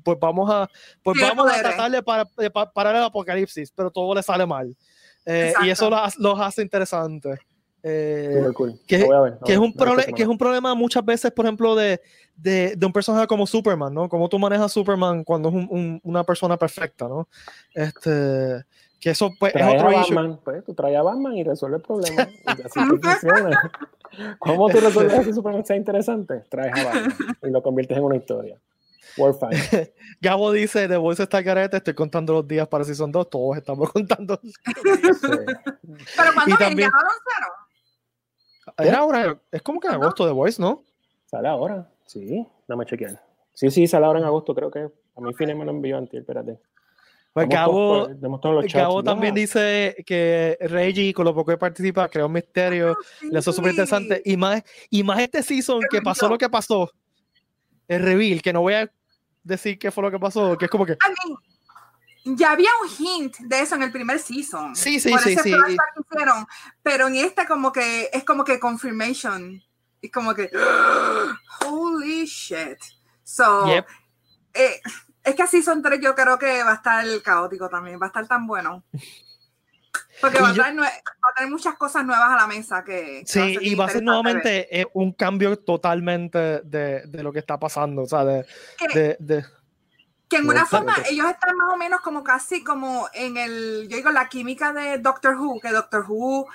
pues vamos a, pues vamos a tratar de, para- de pa- parar el apocalipsis, pero todo le sale mal. Eh, y eso los, los hace interesantes. Eh, cool. que- ver, es, un que es un problema muchas veces, por ejemplo, de, de, de un personaje como Superman, ¿no? Cómo tú manejas a Superman cuando es un- un- una persona perfecta, ¿no? Este, que eso pues, es a otro issue. Batman, pues tú traes a Batman y resuelve el problema. Y así funciona. ¿Cómo tú resuelves que Superman sea interesante? Traes a Batman y lo conviertes en una historia. World Fine. Gabo dice, The Voice está al garete, estoy contando los días para Season 2, todos estamos contando. Sí. Pero cuando también- ya cero. Es ahora, es como que en agosto The Voice, ¿no? ¿Sale ahora? Sí, dame a chequear. Sí, sí, sale ahora en agosto, creo que. A mí Fines me lo envió antes, espérate. Pues Gabo. Gabo también Ya. dice que Reggie, con lo poco que participa, creó un misterio, le hizo súper interesante. Y más, y más este season que pasó lo que pasó, el reveal, que no voy a decir qué fue lo que pasó, que es como que, I mean, ya había un hint de eso en el primer season. Sí, sí, por sí, ese sí. que hicieron. Pero en este como que es como que confirmation. Es como que holy shit. So Yep. eh, es que así son tres, yo creo que va a estar caótico también, va a estar tan bueno. Porque va a, yo- va a traer muchas cosas nuevas a la mesa que, que sí, y va a ser ver. nuevamente eh, un cambio totalmente de, de lo que está pasando, o sea, de, Que- de, de- Que en una forma ellos están más o menos como casi como en el, yo digo, la química de Doctor Who, que Doctor Who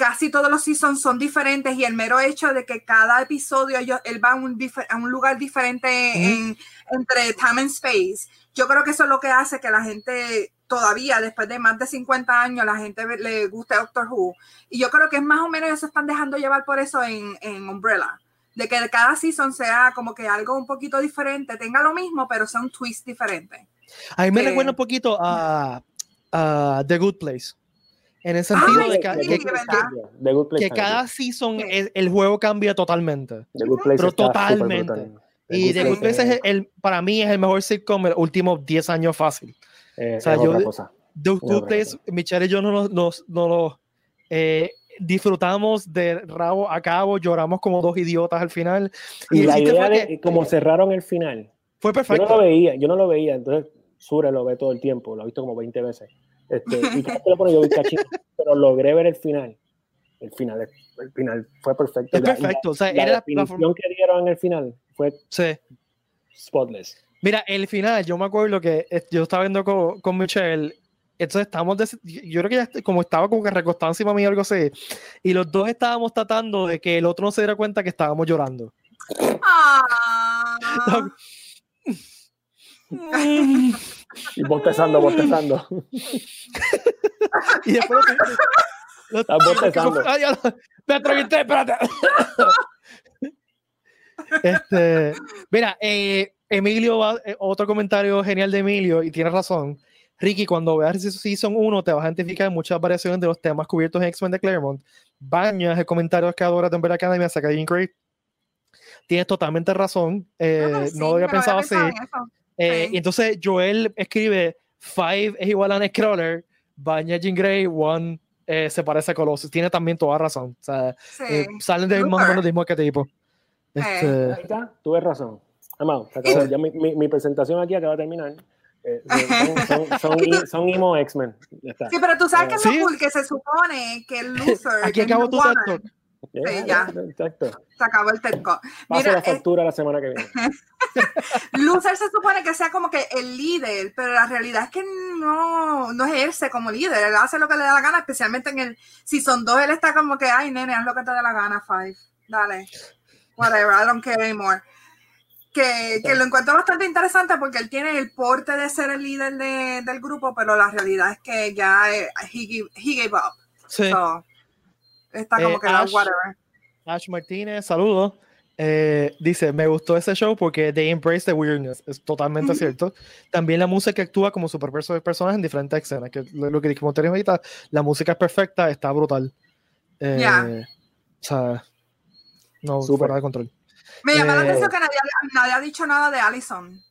casi todos los seasons son diferentes y el mero hecho de que cada episodio ellos, él va a un, a un lugar diferente en- entre time and space, yo creo que eso es lo que hace que la gente todavía, después de más de 50 años, la gente le guste Doctor Who. Y yo creo que es más o menos ellos se están dejando llevar por eso en, en Umbrella. De que cada season sea como que algo un poquito diferente, tenga lo mismo, pero sea un twist diferente. A mí me recuerda un poquito a, a The Good Place. En el sentido Ay, de que, que- que cada season es- el juego cambia totalmente. The Good Place pero totalmente. Y The Good Place es el, para mí es el mejor sitcom de los últimos 10 años fácil. eh, o sea, es yo- otra cosa. The Good Place, Michelle y yo no nos, nos- no nos, eh, disfrutamos de rabo a cabo, lloramos como dos idiotas al final. Y el la idea de que como cerraron el final. fue Yo no perfecto. lo veía, yo no lo veía, entonces Sure lo ve todo el tiempo, lo ha visto como 20 veces. Este, y cada vez que lo pone yo vi cachito, pero logré ver el final. El final, el final fue perfecto. Es Y la- la- perfecto. O sea, la era la definición forma- que dieron en el final fue sí. spotless. Mira, el final, yo me acuerdo que yo estaba viendo con, con Michelle, entonces estábamos, des- yo creo que ya como estaba como que recostado encima mío algo así, y los dos estábamos tratando de que el otro no se diera cuenta que estábamos llorando. Ah. Y bostezando, bostezando. y después lo- lo- Estás bostezando. Ay, ya lo- me atraganté, espérate. este, mira, eh, Emilio, va- eh, otro comentario genial de Emilio, y tiene razón. Ricky, cuando veas Season 1, te vas a identificar muchas variaciones de los temas cubiertos en X-Men de Claremont. Bañas el comentario que adora de Umbrella Academy hasta Dean Craig. Tienes totalmente razón. eh, Ah, sí, no lo había pensado así. en eso. Eh. Y entonces Joel escribe 5 es igual a Nightcrawler, Baña Jean Grey, 1 se parece a Colossus. Tiene también toda razón. O sea, Sí. eh, salen del más o menos del mismo arquetipo. Eh. Este, Ahí está, tuve razón. Amado, ya mi, mi, mi presentación aquí acaba de terminar. Eh, son, son, son, son emo X-Men. Sí, pero tú sabes que es Sí. lo cool, que se supone que el loser aquí es acabó tu Woman. Ya. Exacto. Se acabó el TED Talk. Pase Mira, la eh, factura la semana que viene. Loser se supone que sea como que el líder, pero la realidad es que no, no ejerce como líder. Él hace lo que le da la gana, especialmente en el Season 2. Él está como que, ay, nene, haz lo que te dé la gana, Five. Dale. Whatever, I don't care anymore. Que, que lo encuentro bastante interesante porque él tiene el porte de ser el líder de- del grupo, pero la realidad es que ya eh, he, give- he gave up. Sí. So, está como Eh, que la Ash- whatever. Ash Martínez, saludos. Eh, dice, me gustó ese show porque they embrace the weirdness. Es totalmente cierto. También la música actúa como super personajes en diferentes escenas. Que lo, lo que dijimos ahorita, la música es perfecta, está brutal. Eh, Ya. O sea, no, Súper. fuera de control. Me llama la Eh, atención que nadie, nadie ha dicho nada de Allison.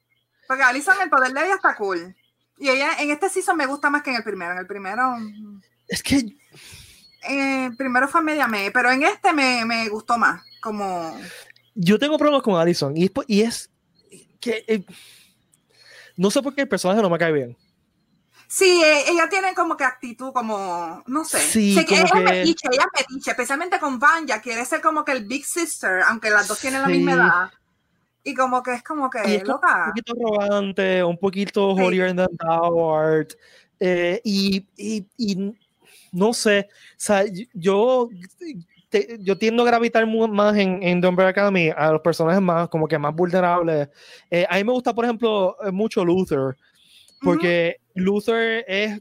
Porque Allison, el poder de ella está cool. Y ella en este season me gusta más que en el primero. En el primero, Es que eh, primero fue media me, pero en este me, me gustó más. Como, yo tengo problemas con Allison y, y es que eh, no sé por qué el personaje no me cae bien. sí, eh, ella tiene como que actitud, como, no sé. Sí, que como ella que- ella especialmente con Vanya, quiere ser como que el big sister, aunque las dos tienen la misma edad. Y como que es como que, es como un loca. poquito arrogante, un poquito Sí. holier than thou art. eh, y, y- y no sé, o sea, yo, te- yo tiendo a gravitar más en, en The Umbrella Academy a los personajes más, como que más vulnerables. Eh, a mí me gusta, por ejemplo, eh, mucho Luther, porque Luther es,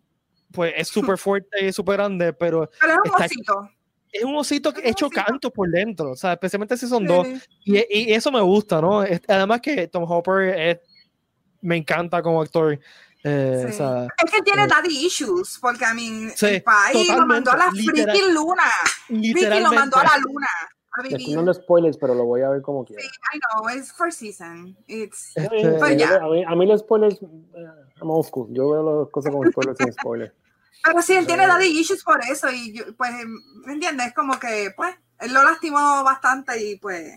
pues, es súper fuerte y súper grande, pero Pero es un osito. es un osito Es hecho osito. canto por dentro, o sea, especialmente si son Sí, dos. Y, y eso me gusta, ¿no? Además que Tom Hopper es- me encanta como actor. Eh, o Sí. sea, Es que tiene eh, daddy issues, porque a mí Sí, el país lo mandó a la totalmente, literal- freaking luna. Ricky lo mandó a la luna a vivir. dando spoilers, pero lo voy a ver como quiera. Sí, I know, it's first season. It's Este, Pues ya. a, mí, a mí los spoilers, eh, I'm old school. Yo veo las cosas con spoilers sin spoilers. pero sí, él tiene Eh. daddy issues por eso y yo, pues, ¿me entiendes? Como que, pues, él lo lastimó bastante y pues,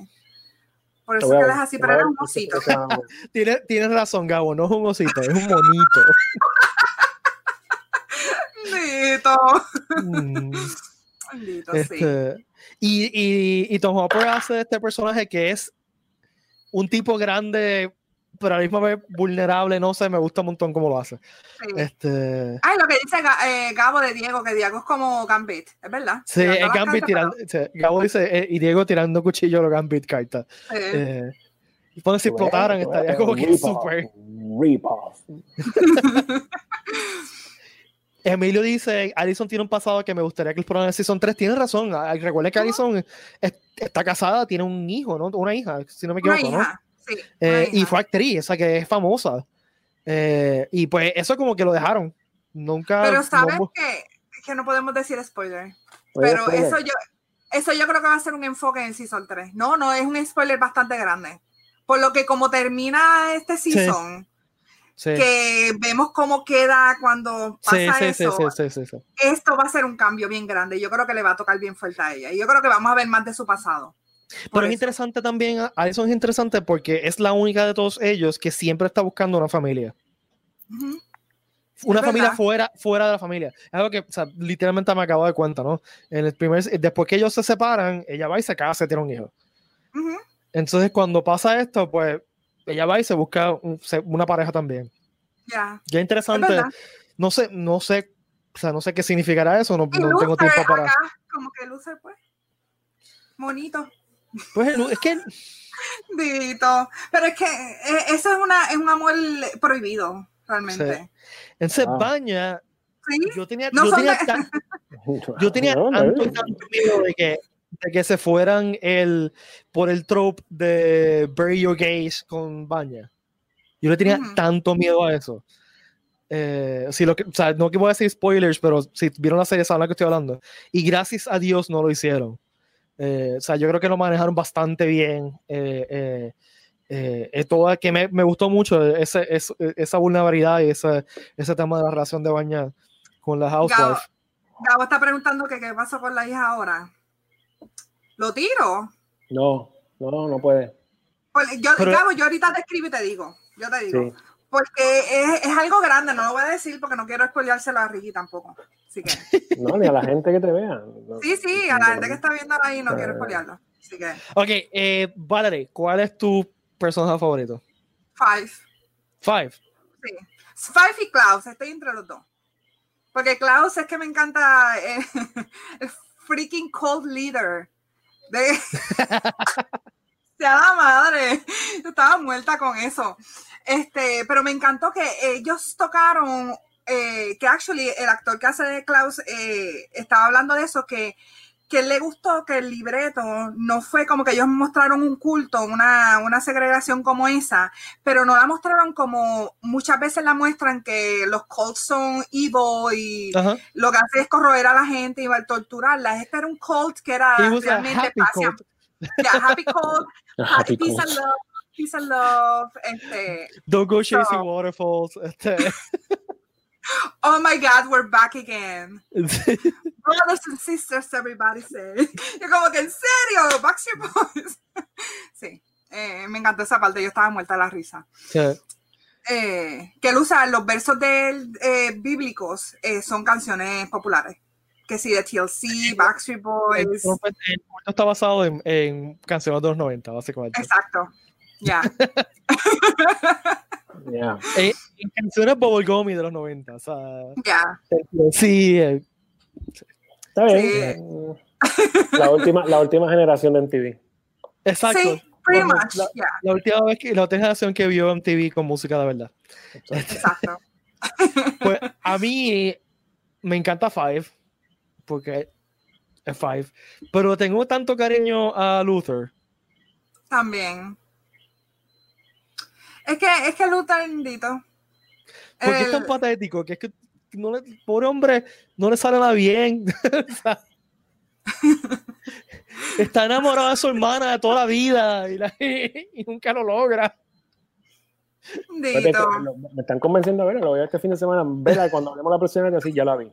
por eso voy es a que él es ver, así, pero era un osito. Tienes, tienes razón, Gabo, no es un osito, es un monito. Bendito. Mm, Bendito, sí. este, y, y, y Tom Hopper hace este personaje que es un tipo grande, pero a la misma vez vulnerable, no sé, me gusta un montón cómo lo hace. sí. Este, Ay, lo que dice eh, Gabo de Diego, que Diego es como Gambit, ¿es verdad? sí, Tirando es Gambit tirando, sí, Gabo dice, eh, y Diego tirando cuchillo a los Gambit cartas. sí. Eh, y pone si explotaran, estaría como que súper. Emilio dice, Alison tiene un pasado que me gustaría que exploraran en Season 3. Tiene razón. ah, Recuerda que Alison es- está casada, tiene un hijo, ¿no? Una hija, si no me Una equivoco, ¿no? hija, sí. Eh, y fue actriz, o sea que es famosa. Eh, y pues eso como que lo dejaron. Nunca. Pero sabes no- que, que no podemos decir spoiler. Pero spoiler. eso yo, eso yo creo que va a ser un enfoque en Season 3. No, no, es un spoiler bastante grande. Por lo que como termina este season, sí. que vemos cómo queda cuando Sí, pasa sí, sí, eso, sí, sí, sí, sí. esto va a ser un cambio bien grande. Yo creo que le va a tocar bien fuerte a ella. Y yo creo que vamos a ver más de su pasado. Pero es interesante también, Alison es interesante porque es la única de todos ellos que siempre está buscando una familia. Una familia fuera, fuera de la familia. Es algo que o sea, literalmente me acabo de cuenta, ¿no? En el primer, después que ellos se separan, ella va y se casa, tiene un hijo. Ujú. Entonces, cuando pasa esto, pues ella va y se busca un- se- una pareja también. Ya. Ya Es interesante. No sé, no sé, o sea, no sé qué significará eso, no, no tengo tiempo para. acá, como que luce, pues. Bonito. Pues el- es que Dito. Pero es que eh, eso es, una, es un amor prohibido, realmente. en se Ah. baña. Sí. Yo tenía, No yo tenía de- tan- yo tenía No, no, tanto, tanto miedo de que, de que se fueran el, por el trope de bury your gays con baña. Yo le tenía Ujú. tanto miedo a eso. Eh, si lo que, o sea, no que voy a decir spoilers, pero si vieron la serie saben lo que estoy hablando. Y gracias a Dios no lo hicieron. Eh, o sea, yo creo que lo manejaron bastante bien. Eh, eh, eh, eh, todo que me, me gustó mucho ese, ese- esa vulnerabilidad y ese, ese tema de la relación de baña con la Gabo, housewife. Gabo está preguntando que qué pasó con la hija ahora. ¿Lo tiro? No, no, no puede. Pues, yo, Pero- Gabo, yo ahorita te escribo y te digo. Yo te digo. Sí. Porque es, es algo grande, no lo voy a decir porque no quiero spoileárselo a Ricky tampoco. Así que, No, ni a la gente que te vea. No. sí, sí, a la gente que está viendo ahí no quiero spoilearlo. Así que, Ok, eh, Valerie, ¿cuál es tu personaje favorito? five. Five. Sí. Five y Klaus, estoy entre los dos. Porque Klaus es que me encanta eh, el freaking cold leader. De... Sea la madre. Yo estaba muerta con eso. Este, pero me encantó que ellos tocaron, eh, que actually el actor que hace de Klaus eh, estaba hablando de eso, que, que le gustó que el libreto no fue como que ellos mostraron un culto, una, una segregación como esa, pero no la mostraron como muchas veces la muestran que los cults son evil y Ajá. lo que hace es corroer a la gente y va a torturarla. Este era un cult que era realmente happy cult. Yeah, happy cult, Happy peace and love, peace and love, este, Don't go chasing So- waterfalls. Este, oh my God, we're back again. Brothers and sisters, everybody say. Y como que, ¿en serio? Backstreet Boys. sí, eh, me encantó esa parte, yo estaba muerta de la risa. Sí. Eh, que él usa los versos de él, eh, bíblicos, eh, son canciones populares. Que sí, de TLC, Backstreet El, Boys. trumpet- el culto está basado en, en canciones de los 90, básicamente. Exacto. Ya. Yeah. En, en canciones bubblegummy de los 90. O sea, Ya. sí, eh, Está bien. La última, la última generación de MTV. exacto. Sí, pretty much. La, Ya. la última vez que la última generación que vio MTV con música de verdad. Exacto. Pues a mí me encanta Five, porque es Five, pero tengo tanto cariño a Luther. También. Es que, es que Luther, bendito. Porque es El- tan patético que es que no le, pobre hombre no le sale nada bien. Está enamorado de su hermana de toda la vida y, la- y nunca lo logra. Me están convenciendo a verla, lo voy a ver este fin de semana. Vela, cuando hablemos la próxima vez, así ya la vi.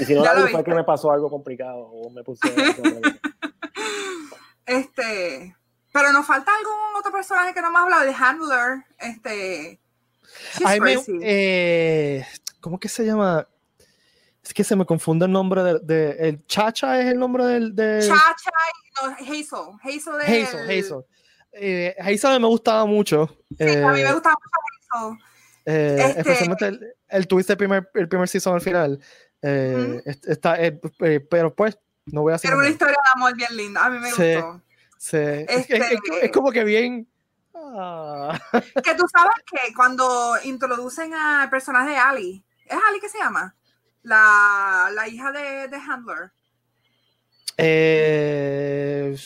Y si no la vi, fue que me pasó algo complicado o me puse. Este, pero nos falta algún otro personaje que no hemos hablado de Handler. Este, she's A mí me- eh, ¿Cómo que se llama? Es que se me confunde el nombre de, de- el Chacha es el nombre del de Chacha y no, Hazel. Hazel es Hazel, el- Hazel. Eh, Hazel me gustaba mucho. Sí, a mí me gusta mucho Hazel. eh, este- especialmente el, el twist del primer, el primer season al final. Eh, está, eh, eh, pero pues, no voy a decir Era una nada. historia de amor bien linda. A mí me Sí. gustó. Sí, es- es, este- es- es como que bien. ah, Que tú sabes que cuando introducen al personaje de Ali, ¿es Ali que se llama? La, la hija de, de Handler. eh,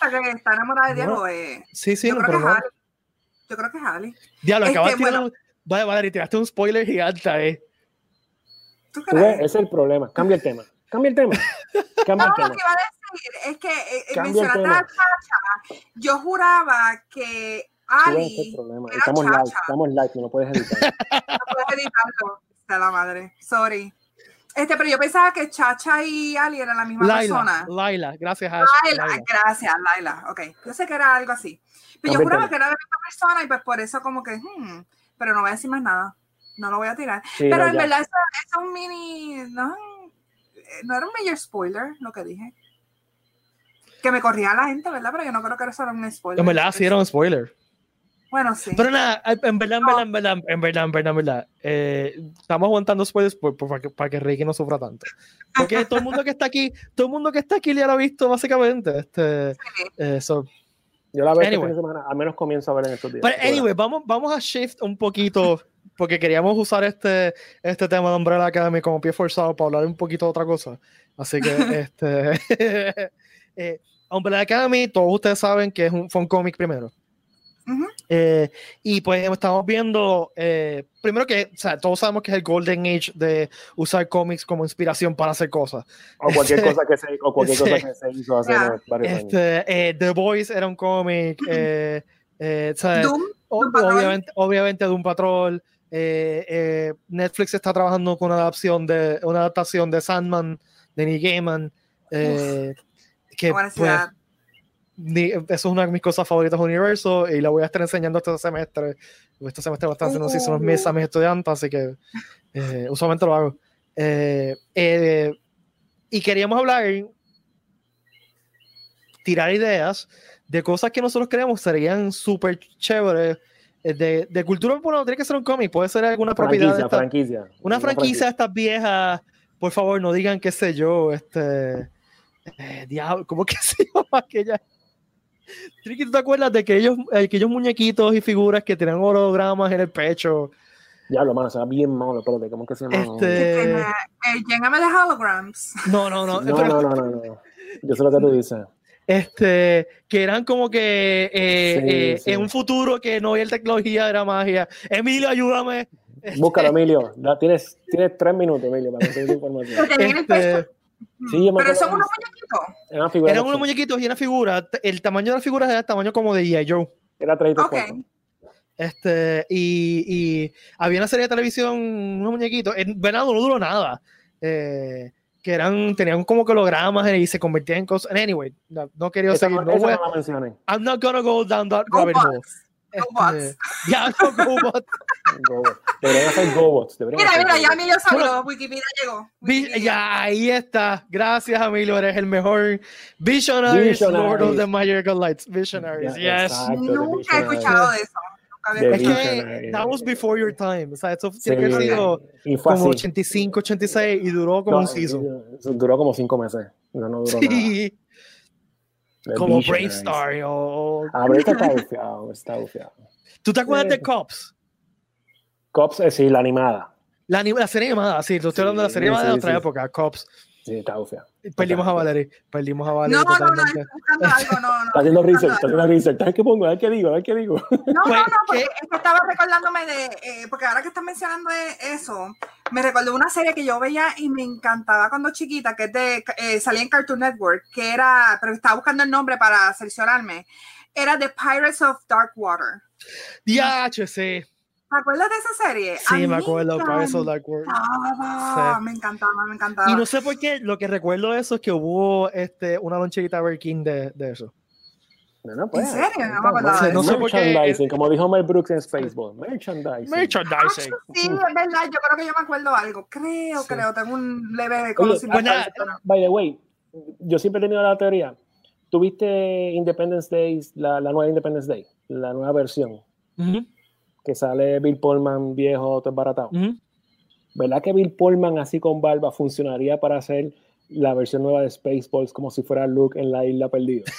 que está enamorada de No. Diego. eh, sí, sí, yo, no, creo que es. Ali. yo creo que es Ali. Diablo, Este, acabas de bueno. Vale, tiraste un spoiler gigante, eh. ¿Tú Tú ves, crees? Ese es el problema. Cambia el tema. Cambia el tema. Cambia No, el lo tema. que iba a decir es que eh, eh, mencionaste tema. a Chacha. Yo juraba que Ali problema. era Estamos live, chacha. estamos live, no lo puedes editar. no puedes editarlo. De la madre. Sorry. Este, pero yo pensaba que Chacha y Ali eran la misma Laila, persona. Laila, gracias, Ash. Laila, Laila. gracias, Laila. Ok, yo sé que era algo así. Pero yo juraba tema. que era la misma persona y pues por eso como que, hmm, pero no voy a decir más nada. No lo voy a tirar. Sí, pero no, en ya. verdad eso, eso es un mini, no, eh, no era un major spoiler lo que dije. Que me corría la gente, ¿verdad? Pero yo no creo que eso era un spoiler. En verdad, sí era un spoiler. Bueno, sí. Pero nada, en verdad, en verdad, en verdad, en verdad, en verdad, en verdad, eh, estamos aguantando spoilers por, por- para, que, para que Ricky no sufra tanto. Porque todo el mundo que está aquí, todo el mundo que está aquí ya lo ha visto, básicamente. Este, Sí. eh, so- Yo la veo este Anyway. fin de semana, al menos comienzo a ver en estos días. Pero anyway, vamos, vamos a shift un poquito, porque queríamos usar este, este tema de Umbrella Academy como pie forzado para hablar un poquito de otra cosa. Así que, este, eh, Umbrella Academy, todos ustedes saben que es un, fue un cómic primero. Ujú. Eh, y pues estamos viendo, eh, primero que, o sea, todos sabemos que es el Golden Age de usar cómics como inspiración para hacer cosas. O cualquier cosa que se, o cualquier cosa que se hizo hace unos varios años. Este, eh, The Boys era un cómic, eh, eh, o sea, Doom, Doom obviamente, obviamente un patrol. Eh, eh, Netflix está trabajando con una adaptación de una adaptación de Sandman de Neil Gaiman. eh, que pues, ni- eso es una de mis cosas favoritas del universo y la voy a estar enseñando este semestre. Este semestre a estar haciendo así son mis a mis estudiantes, así que eh, usualmente lo hago. Eh, eh, y queríamos hablar, tirar ideas de cosas que nosotros creemos serían súper chéveres. Eh, De, de cultura, bueno, no tiene que ser un cómic, puede ser alguna propiedad. esta- franquicia. una franquicia de estas viejas, por favor, no digan qué sé yo, este. eh, diablo, ¿cómo que se llama aquella? Tricky, ¿tú te acuerdas de aquellos, aquellos muñequitos y figuras que tenían hologramas en el pecho? Diablo, mano, se va bien malo, espérate, ¿cómo que se llama? Este- Eh, eh, lléname de holograms. No, no, no. No, pero- no, no, no, no. Yo sé lo que tú dices. Este, que eran como que eh, Sí, eh, sí. en un futuro que no había tecnología, era magia. Emilio, ayúdame. Este, Búscalo, Emilio. Da- tienes, tienes tres minutos, Emilio, para conseguir información. Este. Sí, yo me Pero son unos muñequitos. Era eran unos muñequitos y una figura. El tamaño de la figura era el tamaño como de G.I. Joe. Era 30 Ok. Este, y, y había una serie de televisión, unos muñequitos, en Venado no duró nada, eh, que eran, tenían como que hologramas y se convertían en cosas. Anyway, no, no quería Esa seguir, no, voy a- no. I'm not gonna go down that rabbit hole. GoBots. Este, ya, no, GoBots. Deberían hacer GoBots. Mira, mira, ya. Emilio salió. Wikipedia llegó. Ya, ahí está. Gracias, Emilio, eres el mejor. Visionaries, Visionaries. Lord of the Magical Lights. Visionaries, Ya, yes. Nunca he escuchado de eso. De Es que that was before your time. O sea, eso Sí, tiene que haber sido y fue como así. 85, 86 y duró como No, un season. Duró como cinco meses. No, no duró Sí, nada. como. Brainstar. O, Ah, este está bufiado, está bufiado. ¿Tú te acuerdas de. Cops? Cops, eh, sí, la animada. La, anim- la serie animada, sí, te estoy hablando de la serie animada de sí, otra sí. época, Cops. Sí, está bufiado. Perdimos a Valerie, perdimos a Valerie No, no, no, estoy buscando algo, no, no. Está haciendo research, está haciendo research. Ver qué pongo, a ver qué digo, a ver qué digo. No, no, Pues, no, porque ¿qué? es que estaba recordándome de, eh, porque ahora que estás mencionando eso, me recordó una serie que yo veía y me encantaba cuando chiquita, que es de, eh, salía en Cartoon Network, que era, pero estaba buscando el nombre para cerciorarme, era The Pirates of Dark Water. DH, sí. ¿Te acuerdas de esa serie? Sí, me acuerdo. Of Dark World. Sí. me encantaba, me encantaba. Y no sé por qué, lo que recuerdo de eso es que hubo este, una loncherita Burger King de, de eso. No, no, pues, ¿En serio? No bueno. de eso. No sé por qué- Merchandising, como dijo Mel Brooks en Spaceball. Merchandising. Merchandising. Sí, es verdad, yo creo que yo me acuerdo algo. Creo, Sí. creo, tengo un leve Oye, conocimiento. Pues nada, pero- By the way, yo siempre he tenido la teoría. ¿Tuviste Independence Day, la, la nueva Independence Day? La nueva versión, Ujú, que sale Bill Pullman viejo, todo embaratado. ujú. ¿Verdad que Bill Pullman así con barba funcionaría para hacer la versión nueva de Spaceballs como si fuera Luke en la isla perdida?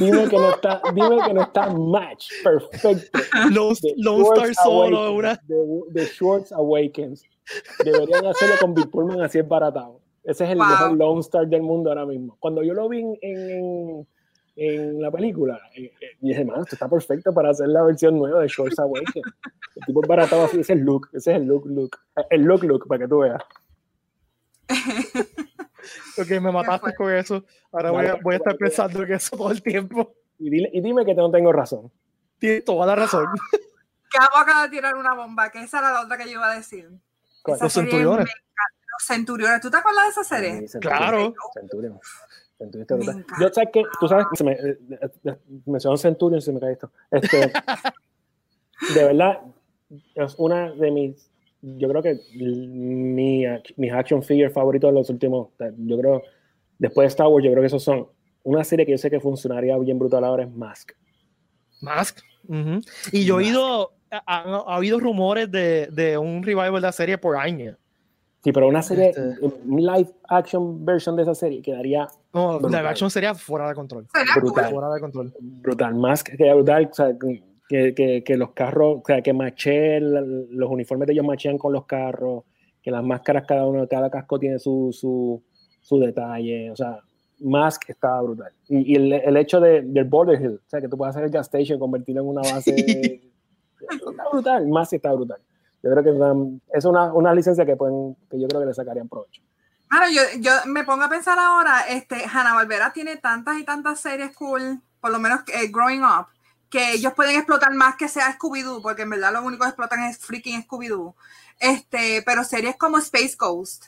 dime que no está, dime que no está match perfecto. Lone, Star Solo, de, de Schwartz Awakens. Deberían hacerlo con Bill Pullman así embaratado. Ese es el Wow. mejor Lone Star del mundo ahora mismo. Cuando yo lo vi en, en, en la película, eh, eh, dije, man, esto está perfecto para hacer la versión nueva de Schwartz Awakens. El tipo embaratado así, ese es el look, ese es el look, look. El look, look, para que tú veas. Ok, me mataste con eso. Ahora voy a, voy a estar vale. pensando en eso todo el tiempo. Y, dile- y dime que no tengo razón. Tienes toda la razón. Cabo acaba de tirar una bomba, que esa era la otra que yo iba a decir. Los serie centuriones. me encanta. Los centuriones. ¿Tú te acuerdas de esa serie? Sí, Centurion. Claro. Centurion. Brutal. Yo sé que, tú sabes, se me, eh, eh, eh, mencionó Centurion, se me cae esto. Este, de verdad, es una de mis, yo creo que mi, mis action figures favoritos de los últimos, yo creo, después de Star Wars, yo creo que esos son. Una serie que yo sé que funcionaría bien brutal ahora es Mask. Mask. Ujú. Y yo he Mask. oído, ha, ha- ha habido rumores de, de un revival de la serie por años. Sí, pero una serie, Este. un live action version de esa serie quedaría No, Brutal. la action sería fuera de control. Brutal. Fuera de control. brutal. Mask quedaría brutal. O sea, que, que, que los carros, o sea, que maché, los uniformes de ellos machean con los carros, que las máscaras, cada uno, cada casco tiene su, su, su detalle. O sea, Mask estaba brutal. Y, y el, el hecho de, del Border Hill, o sea, que tú puedes hacer el gas station, convertirlo en una base. está brutal. Mask está brutal. Yo creo que es una, una licencia que, pueden, que yo creo que le sacarían provecho. Claro, yo, yo me pongo a pensar ahora, este, Hanna Barbera tiene tantas y tantas series cool, por lo menos eh, Growing Up, que ellos pueden explotar más que sea Scooby-Doo, porque en verdad lo único que explotan es freaking Scooby-Doo. Este, pero series como Space Ghost,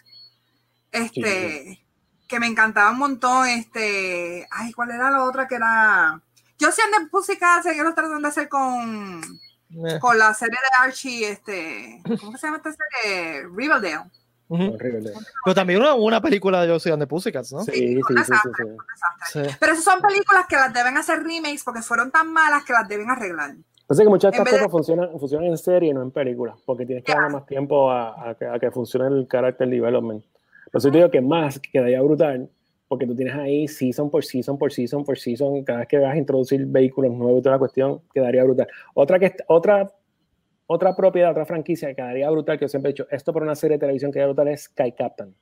este, Sí, que me encantaba un montón, este, ay, ¿cuál era la otra que era? Yo sé de Pussycat, sé que lo tratan de hacer con, Eh, con la serie de Archie, este, ¿cómo se llama esta serie? Riverdale. ujú. Horrible. Pero también una, una película de Josie and the Pussycats, ¿no? Sí, sí, sí, desastre, sí. Sí. Pero esas son películas que las deben hacer remakes porque fueron tan malas que las deben arreglar. Pasa que muchas de estas vez de- cosas funcionan, funcionan en serie, no en películas, porque tienes que Ya. darle más tiempo a, a que, a que funcione el character development. Por eso te digo que más quedaría brutal, porque tú tienes ahí season por season por season por season, cada vez que vas a introducir vehículos nuevos y toda la cuestión, quedaría brutal. Otra, que, otra otra propiedad, otra franquicia que quedaría brutal, que yo siempre he dicho, esto por una serie de televisión que quedaría brutal es Sky Captain.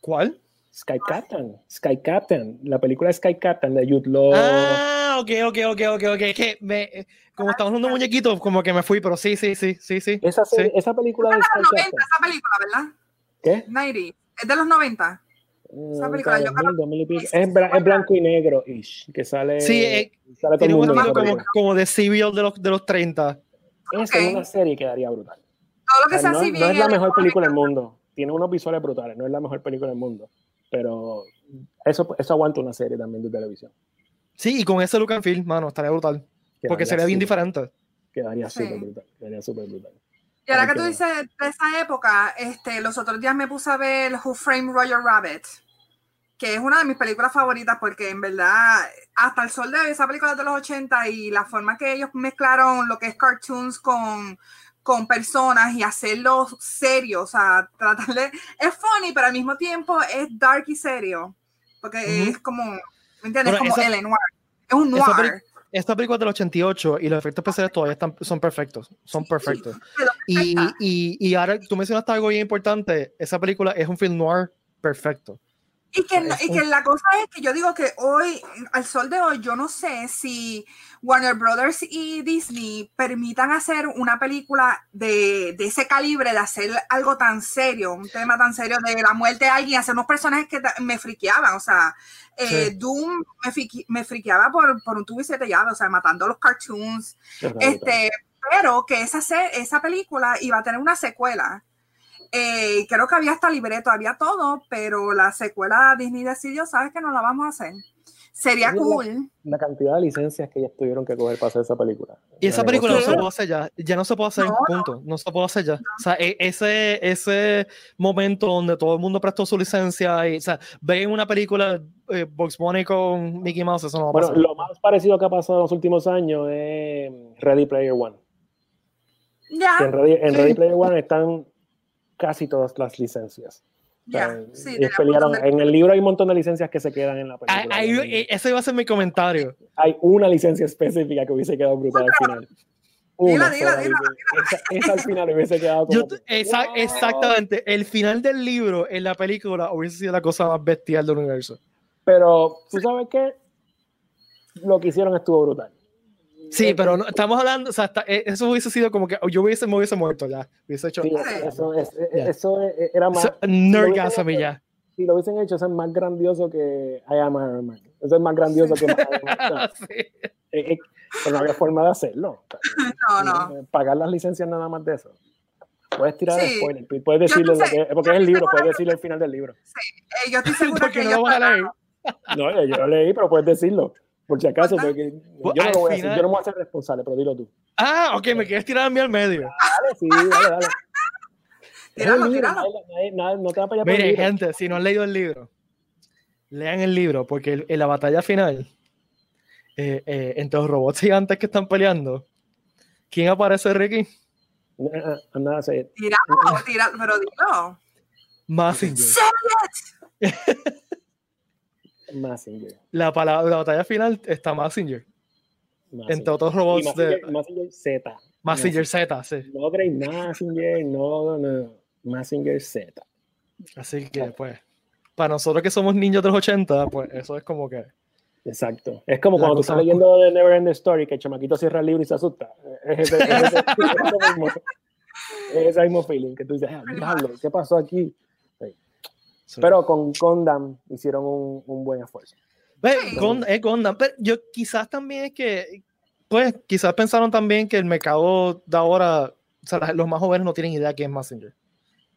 ¿Cuál? Sky Captain, Sky Captain, la película Sky Captain de Jude Law. Ah, ok, ok, ok, ok, ok. Es que me, como estamos hablando muñequitos, como que me fui, pero sí, sí, sí, sí, sí. Esa, sí. esa película Es de de Sky los 90, Captain. esa película, ¿verdad? ¿Qué? 90. Es de los 90. Esa película, yo creo- 2000, 2000 y pico. Sí, Es, sí, sí, es blanco y negro, ish, que sale. Sí, eh, sale Tiene un estilo como, como de civil de los, de los 30. Esa Ok. es una serie que quedaría brutal. Todo lo que O sea, sea no, así no es la mejor película del mundo. Tiene unos visuales brutales. No es la mejor película del mundo. Pero eso, eso aguanta una serie también de televisión. Sí, y con ese look and feel, mano, estaría brutal. Porque Quedaría sería bien diferente. Quedaría Sí. súper brutal. Quedaría súper brutal. Y ahora que tú dices de esa época, este, los otros días me puse a ver Who Framed Roger Rabbit, que es una de mis películas favoritas porque en verdad, hasta el sol de hoy, esa película de los 80 y la forma que ellos mezclaron lo que es cartoons con, con personas y hacerlo serio, o sea, tratarle, es funny, pero al mismo tiempo es dark y serio, porque es como, ¿me entiendes? Bueno, Es como esa- el noir, es un noir. Esta película es del 88 y los efectos especiales todavía están, son perfectos. Son perfectos. Y, y, y ahora tú mencionaste algo bien importante. Esa película es un film noir perfecto. Y que, y que la cosa es que yo digo que hoy, al sol de hoy, yo no sé si Warner Brothers y Disney permitan hacer una película de, de ese calibre, de hacer algo tan serio, un tema tan serio de la muerte de alguien, hacer unos personajes que me friqueaban. O sea, eh, Sí. Doom me, me friqueaba por, por un tubo y siete llaves, o sea, matando los cartoons. Este, pero que esa, esa película iba a tener una secuela. Eh, creo que había hasta libreto, había todo, pero la secuela Disney decidió, ¿sabes que no la vamos a hacer? Sería la- cool. La cantidad de licencias que ellos tuvieron que coger para hacer esa película. Y esa La película no se puede hacer ya. Ya no se puede hacer, No, no. punto. No se puede hacer ya. O sea, e- ese, ese momento donde todo el mundo prestó su licencia y, o sea, ven una película eh, Bugs Bunny con Mickey Mouse, eso no va a Bueno, lo más parecido que ha pasado en los últimos años es Ready Player One. Ya, en Ready, en Sí. Ready Player One están casi todas las licencias. O sea, ya. Sí, pelearon- de- en el libro hay un montón de licencias que se quedan en la película. ahí- eh, ese iba a ser mi comentario. hay una licencia específica que hubiese quedado brutal al final. Dila, Una dila, dila, licencia. Esa, esa al final hubiese quedado como. Yo exa- ¡Wow! Exactamente. El final del libro en la película hubiese sido la cosa más bestial del universo. Pero, ¿tú sabes qué? Lo que hicieron estuvo brutal. Sí, pero no- estamos hablando, o sea, está- eh, eso hubiese sido como que yo hubiese, me hubiese muerto ya. Hubiese hecho Sí, Sí. eso, es- Ya. eso es- era más. eso- nerdgasm ya. Si lo hubiesen hecho, eso es más grandioso que I Am Iron Man. Eso es más grandioso que. Sí. Eh, eh, pero no había forma de hacerlo. No, no. Eh, Pagar las licencias nada más de eso. Puedes tirar Sí. spoiler, puedes decirle no lo sé, que, porque yo es el libro, puedes es- decirle el final del libro. Eh, yo estoy segura Porque que no lo vas a leer. No, yo lo leí, pero puedes decirlo. Por si acaso, porque Pues, yo no lo voy a decir, yo no me voy a hacer responsable, pero dilo tú. Ah, ok, me quieres tirar a mí al medio. Dale, sí, dale, dale. Es Tíralo, el libro, tíralo. nadie- nadie- nadie- no te va a pelear por el Miren, gente, si no han leído el libro, lean el libro, porque el- en la batalla final, eh, eh, entre los robots gigantes que están peleando, ¿quién aparece, Ricky? Saying it. Tíralo, tíralo, pero dilo. Massinger. Massinger. La, palabra, la batalla final está Massinger, Massinger. entre otros robots de Massinger, Massinger Z. Massinger Z, sí. No Grey Massinger, no, no. Massinger Z. Así que, pues, para nosotros que somos niños de los 80, pues eso es como que. Exacto. Es como La cuando tú estás leyendo de Never End Story, que el chamaquito cierra el libro y se asusta. Es ese, es ese- es ese mismo, es ese mismo feeling que tú dices, ah, diablo, ¿qué pasó aquí? Sí. Pero con Gundam hicieron un, un buen esfuerzo. Ve, Sí. Gund- es Gundam, pero yo quizás también es que, pues, quizás pensaron también que el mercado de ahora, o sea, los más jóvenes no tienen idea quién es Messenger.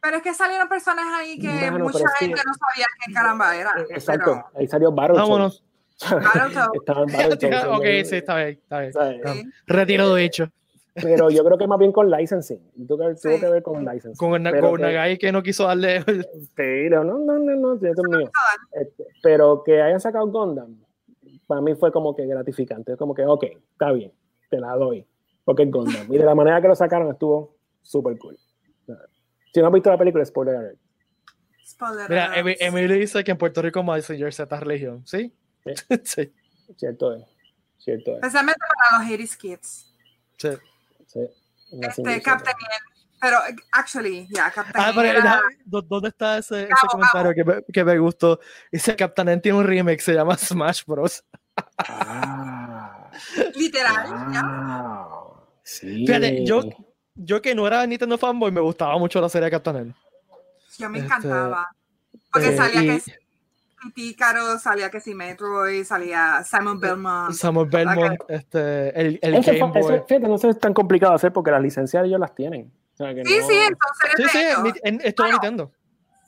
Pero es que salieron personas ahí que Mano, mucha pero es que- gente no sabía qué caramba era. Eh, Exacto. Ahí salió Battletoads. Vámonos. Battletoads. Estaba en Battletoads. ok, sí, está bien, está bien. Pero, sí. Retiro lo dicho. Pero yo creo que más bien con licensing. Tuvo que, tuvo Sí. que ver con licensing. Con, una, con que- Nagai que no quiso darle. Sí, no, no, no, no, no, esto es mío. Este, pero que hayan sacado Gundam, para mí fue como que gratificante. Es como que, ok, está bien, te la doy, porque es Gundam. Y de la manera que lo sacaron estuvo súper cool. Si no has visto la película, spoiler alert. Spoiler Mira, Emily dice que en Puerto Rico Messenger Z es religión. ¿Sí? Sí. sí. Cierto es, cierto es. Especialmente para los 80 kids. sí. Sí. Este, Captain pero, actually, ya, yeah, Captain ah, pero, era... ¿Dónde está ese, ese comentario que me, que me, gustó? Dice Captain N tiene un remake, se llama Smash Bros. Ah, Literal, ah, Sí. Fíjate, yo, yo que no era Nintendo fanboy, me gustaba mucho la serie de Captain N. Yo me encantaba. Este, porque eh, salía y, que Pícaro, salía que sí Metroid, salía Simon Belmont. Simon Belmont, este, el, el Game Boy. Eso, fíjate, no es tan complicado hacer porque las licencias ellos las tienen. O sea, que sí, no... sí, entonces. Sí, sí, es, es todo bueno, Nintendo.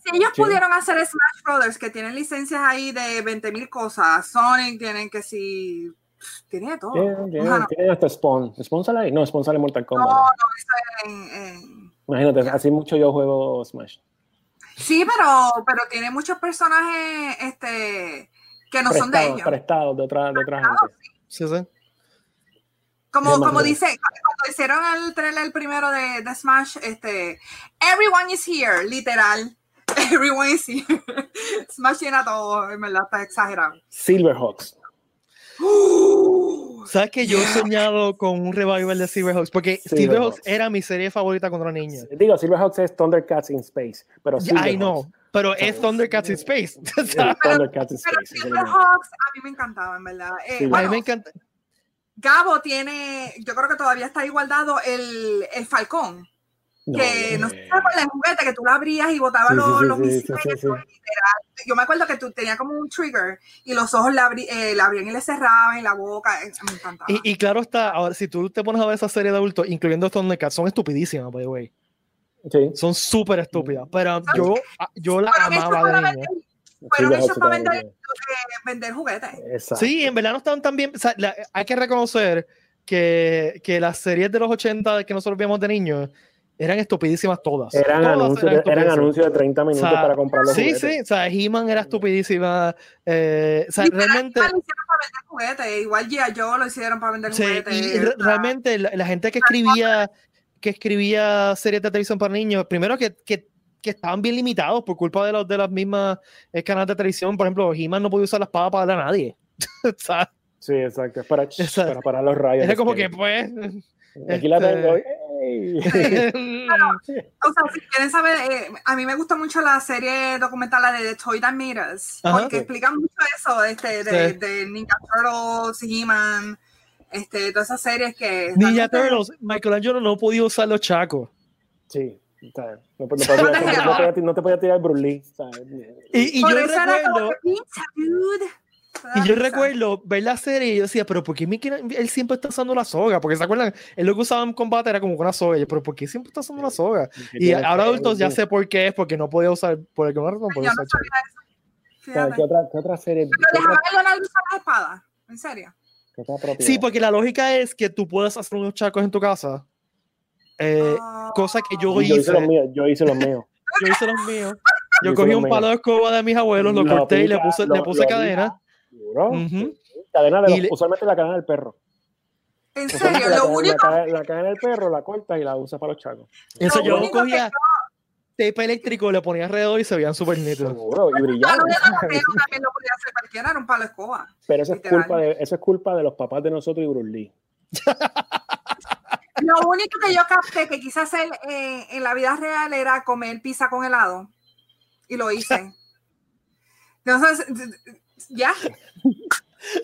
Si ellos sí. pudieron hacer Smash Brothers, que tienen licencias ahí de 20.000 cosas, Sonic tienen que sí. Tiene todo. Tienen, tienen, tienen hasta Spawn. ¿Spawn sale ahí? No, Spawn sale Mortal Kombat. No, no, eso en, en... Imagínate, yeah. así mucho yo juego Smash. Sí, pero, pero tiene muchos personajes este, que no prestados, son de ellos. Prestados de otra, de otra gente. Sí, sí. Como, como dice, cuando hicieron el trailer primero de, de Smash, este, everyone is here, literal. Everyone is here. Smash llena todo, en verdad, está exagerado. Silverhawks. ¿Sabes que yo he soñado con un revival de Silverhawks? Porque Silverhawks era mi serie favorita cuando era niña. Digo, Silverhawks es Thundercats in Space. Pero I know, pero es Thundercats in Space. Thundercats in Space. Pero Silverhawks a mí me encantaba, en verdad. Eh, bueno, a mí me encanta. Gabo tiene, yo creo que todavía está igualdado el, el Falcón. No, que no sé con el juguete que tú lo abrías y botabas Sí, los, sí, los sí, misiles. sí, sí, sí. literal. Yo me acuerdo que tú tenías como un trigger y los ojos le, abrí, eh, le abrían y le cerraban y la boca. eh, me encantaba. Y, y claro está, ahora si tú te pones a ver esa serie de adultos, incluyendo Thundercats, son estupidísimas, by the way. Sí. Son súper estúpidas. Pero yo, yo la Fueron hechos amaba para de vender, fueron hechos para vender, eh, vender juguetes. Exacto. Sí, en verdad no estaban tan bien. o sea, la- hay que reconocer que, que las series de los 80 que nosotros veíamos de niños eran estupidísimas todas. Eran, Todas anuncios, eran eran estupidísimas. anuncios de 30 minutos O sea, para comprar los Sí, juguetes. sí, o sea, He-Man era estupidísima. eh, o sea, Literal, realmente, Lo hicieron para vender juguetes. Igual G.I. Joe lo hicieron para vender sí, juguetes. y re- realmente la, la gente que escribía, que escribía series de televisión para niños, primero que, que, que estaban bien limitados por culpa de, los, de las mismas eh, canales de televisión. Por ejemplo, He-Man no podía usar la espada para darle a nadie. o sea, Sí, exacto. Es para, Exacto. para parar los rayos. era como que, pues. Aquí la este- tengo. ¡Ey! O sea, si quieren saber, eh, a mí me gusta mucho la serie documental la de The Toy That Made Us, Ajá. porque Sí. explican mucho eso este, de, Sí. de Ninja Turtles, He-Man, este, todas esas series que... Ninja Turtles, Michelangelo no podía usar los chacos. Sí. No, no podía- no te podía- no te podía tirar Bruce Lee. ¿sabes? Y, y. y yo recuerdo ver la serie y yo decía, pero ¿por qué Mickey, él siempre está usando la soga? Porque se acuerdan, él lo que usaba en combate era como una soga. Y yo, pero ¿por qué siempre está usando la soga? Y ahora adultos ya sé por qué es, porque no podía usar, por alguna razón no Yo no usar chacos. sabía eso. O sea, Fíjate. ¿Qué otra, qué otra serie? Pero ¿Qué dejaba otra, Leonardo usar la espada, en serio. Sí, porque la lógica es que tú puedes hacer unos chacos en tu casa. eh, Ah. cosa que yo Y yo hice hice. los míos. Yo hice los míos. Yo hice los míos. Yo hice cogí un míos. palo de escoba de mis abuelos, lo Lo corté y le pica, puse, lo- le puse cadena. Seguro. Ujú. Cadena de los, le- usualmente la cadena del perro. En serio, la, lo cadena- único... la, cadena, la cadena del perro la corta y la usa para los chacos. Eso Lo yo cogía tape eléctrico, le ponía alrededor y se veían súper nítidos. Seguro, y Donatello también lo podía hacer cualquiera, era un palo de escoba. Pero eso es, culpa de, eso es culpa de los papás de nosotros y Bruce Lee. Lo único que yo capté que quise hacer eh, en la vida real era comer pizza con helado. Y lo hice. Entonces, ya.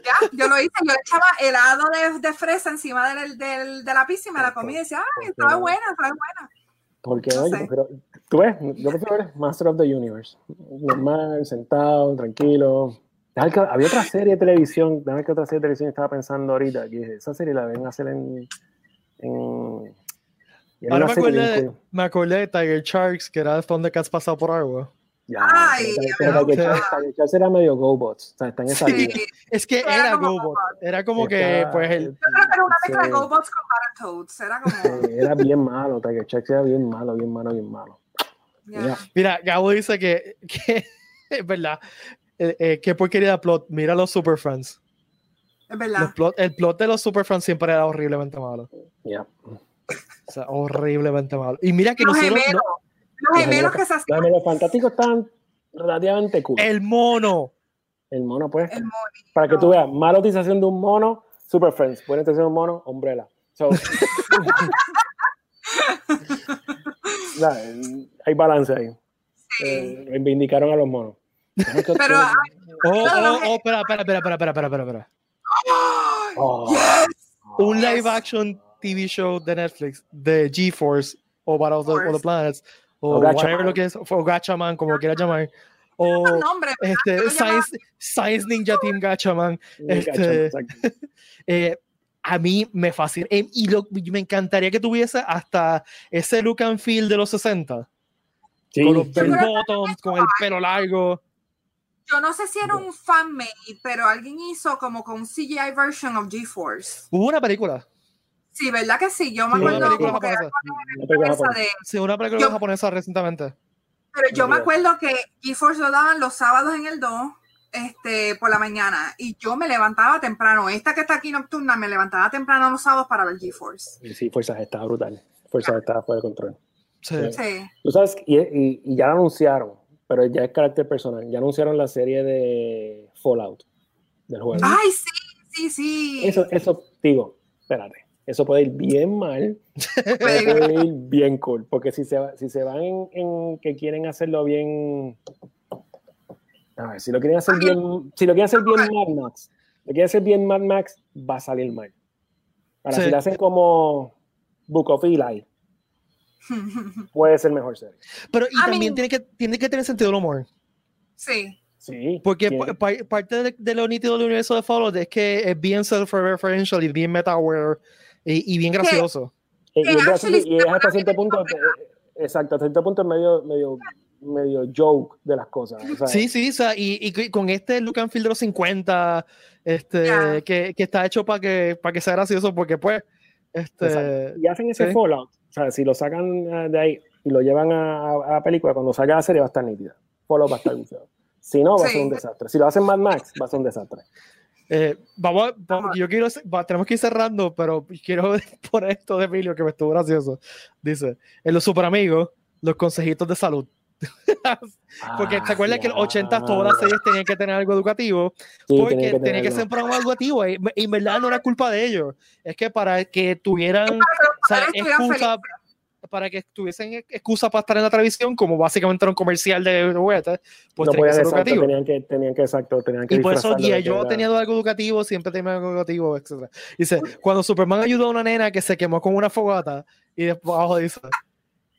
Ya, yo lo hice. Yo le echaba helado de, de fresa encima del, del- de la pizza y me la comí y decía, ay, estaba buena, estaba buena. Porque, No oye, pero tú ves, yo prefiero ver Master of the Universe. Normal, sentado, tranquilo. Había otra serie de televisión, déjame que otra serie de televisión estaba pensando ahorita, que esa serie la ven hacer en... en era Ahora me acordé, de, me acordé de Tiger Sharks, que era de Thundercats pasado por agua. Ya, Ay, pero- pero era medio GoBots, o sea, está en esa Sí. línea. Es que Era era como- GoBot. Era como que, pues, el, Yo creo que era una mezcla de Sí. GoBots con Battletoads. Era como. Era bien malo, Tiger era bien malo, bien malo, bien malo. Ya. Mira, Gabo dice que, que es verdad. Eh, eh, qué porquería de plot. Mira los Super Friends. Es verdad. plot- el plot de los Super Friends siempre era horriblemente malo. Ya. O sea, horriblemente malo. Y mira que Los nosotros. gemelos. no- los gemelos que se hacen. Los fantásticos están relativamente cool. El mono. El mono, pues. El Para que tú veas, mala utilización de un mono, Super Friends. Buena utilización de un mono, Umbrella. So, hay balance ahí. Sí. Eh, reivindicaron a los monos. Pero. Oh, oh, oh, espera, espera, espera, espera, espera, espera. espera. Oh, yes. Un live action TV show de Netflix, de GeForce o Battle of the, Planets, o O Gatchaman. whatever lo que es, o Gatchaman, como quieras llamar. O nombre, este, Science, Science Ninja Team Gatchaman. me Este-. Eh, a mí me fascina. Eh, y lo- me encantaría que tuviese hasta ese look and feel de los 60. Sí, con los sí. bell bottoms, con el pelo largo. Yo no sé si era un fan-made, pero alguien hizo como con un CGI version of GeForce. Hubo una película. Sí, ¿verdad que sí? Yo me Sí, una acuerdo película como que era. Una de... Sí, una película Yo- japonesa recientemente. Pero yo me acuerdo que GeForce lo daban los sábados en el 2, este, por la mañana, y yo me levantaba temprano. Esta que está aquí nocturna, me levantaba temprano los sábados para ver GeForce. Sí, Fuerzas estaba brutal. Fuerzas estaba fuera de control. Sí. Sí. Sí. Tú sabes, y, y- y ya lo anunciaron, pero ya es carácter personal. Ya anunciaron la serie de Fallout del juego. Ay, sí, sí, sí. Eso, eso, digo, espérate, eso puede ir bien mal, Puede- puede ir bien cool, porque si se, va- si se van en, en que quieren hacerlo bien, a ver, si lo quieren hacer bien, si lo quieren hacer bien Mad Max, lo quieren hacer bien Mad Max, va a salir mal. Ahora, Sí. si lo hacen como Book of Eli, puede ser mejor serie. Pero y I también mean- tiene, que, tiene que tener sentido el humor. sí. Sí. Porque pa- parte de, de lo nítido del universo de Fallout es que es bien self-referential y bien meta-aware y, y bien gracioso. Y, y que es hasta cierto punto, eh, exacto, hasta cierto punto es medio, medio, medio joke de las cosas. o sea, Sí, sí, o sea, y, y con este look and feel de los 50, este, Ya. que, que está hecho para que, para que sea gracioso, porque pues, este, exacto. Y hacen ese sí. Fallout, o sea, si lo sacan eh, de ahí y lo llevan a, a- a la película, cuando salga la serie va a estar nítida. Fallout va a estar buceado. Si no, va a Sí. ser un desastre. Si lo hacen Mad Max, va a ser un desastre. Eh, vamos, vamos, yo quiero, va, tenemos que ir cerrando, pero quiero poner esto de Emilio que me estuvo gracioso. Dice, en los super amigos, los consejitos de salud. Porque Ah, te acuerdas que en los 80 ya. todas las series tenían que tener algo educativo, Sí, porque tienen tenía que ser un programa educativo, y, y en verdad no era culpa de ellos, es que para que tuvieran que o sea, excusa. Para que tuviesen excusa para estar en la televisión, como básicamente era un comercial de juguetes, pues no tenía que ser exacto, educativo. tenían que, tenían que, exacto, tenían que Y por eso día yo era- teniendo algo educativo, siempre tenía algo educativo, etc. Dice, cuando Superman ayudó a una nena que se quemó con una fogata, y después abajo dice,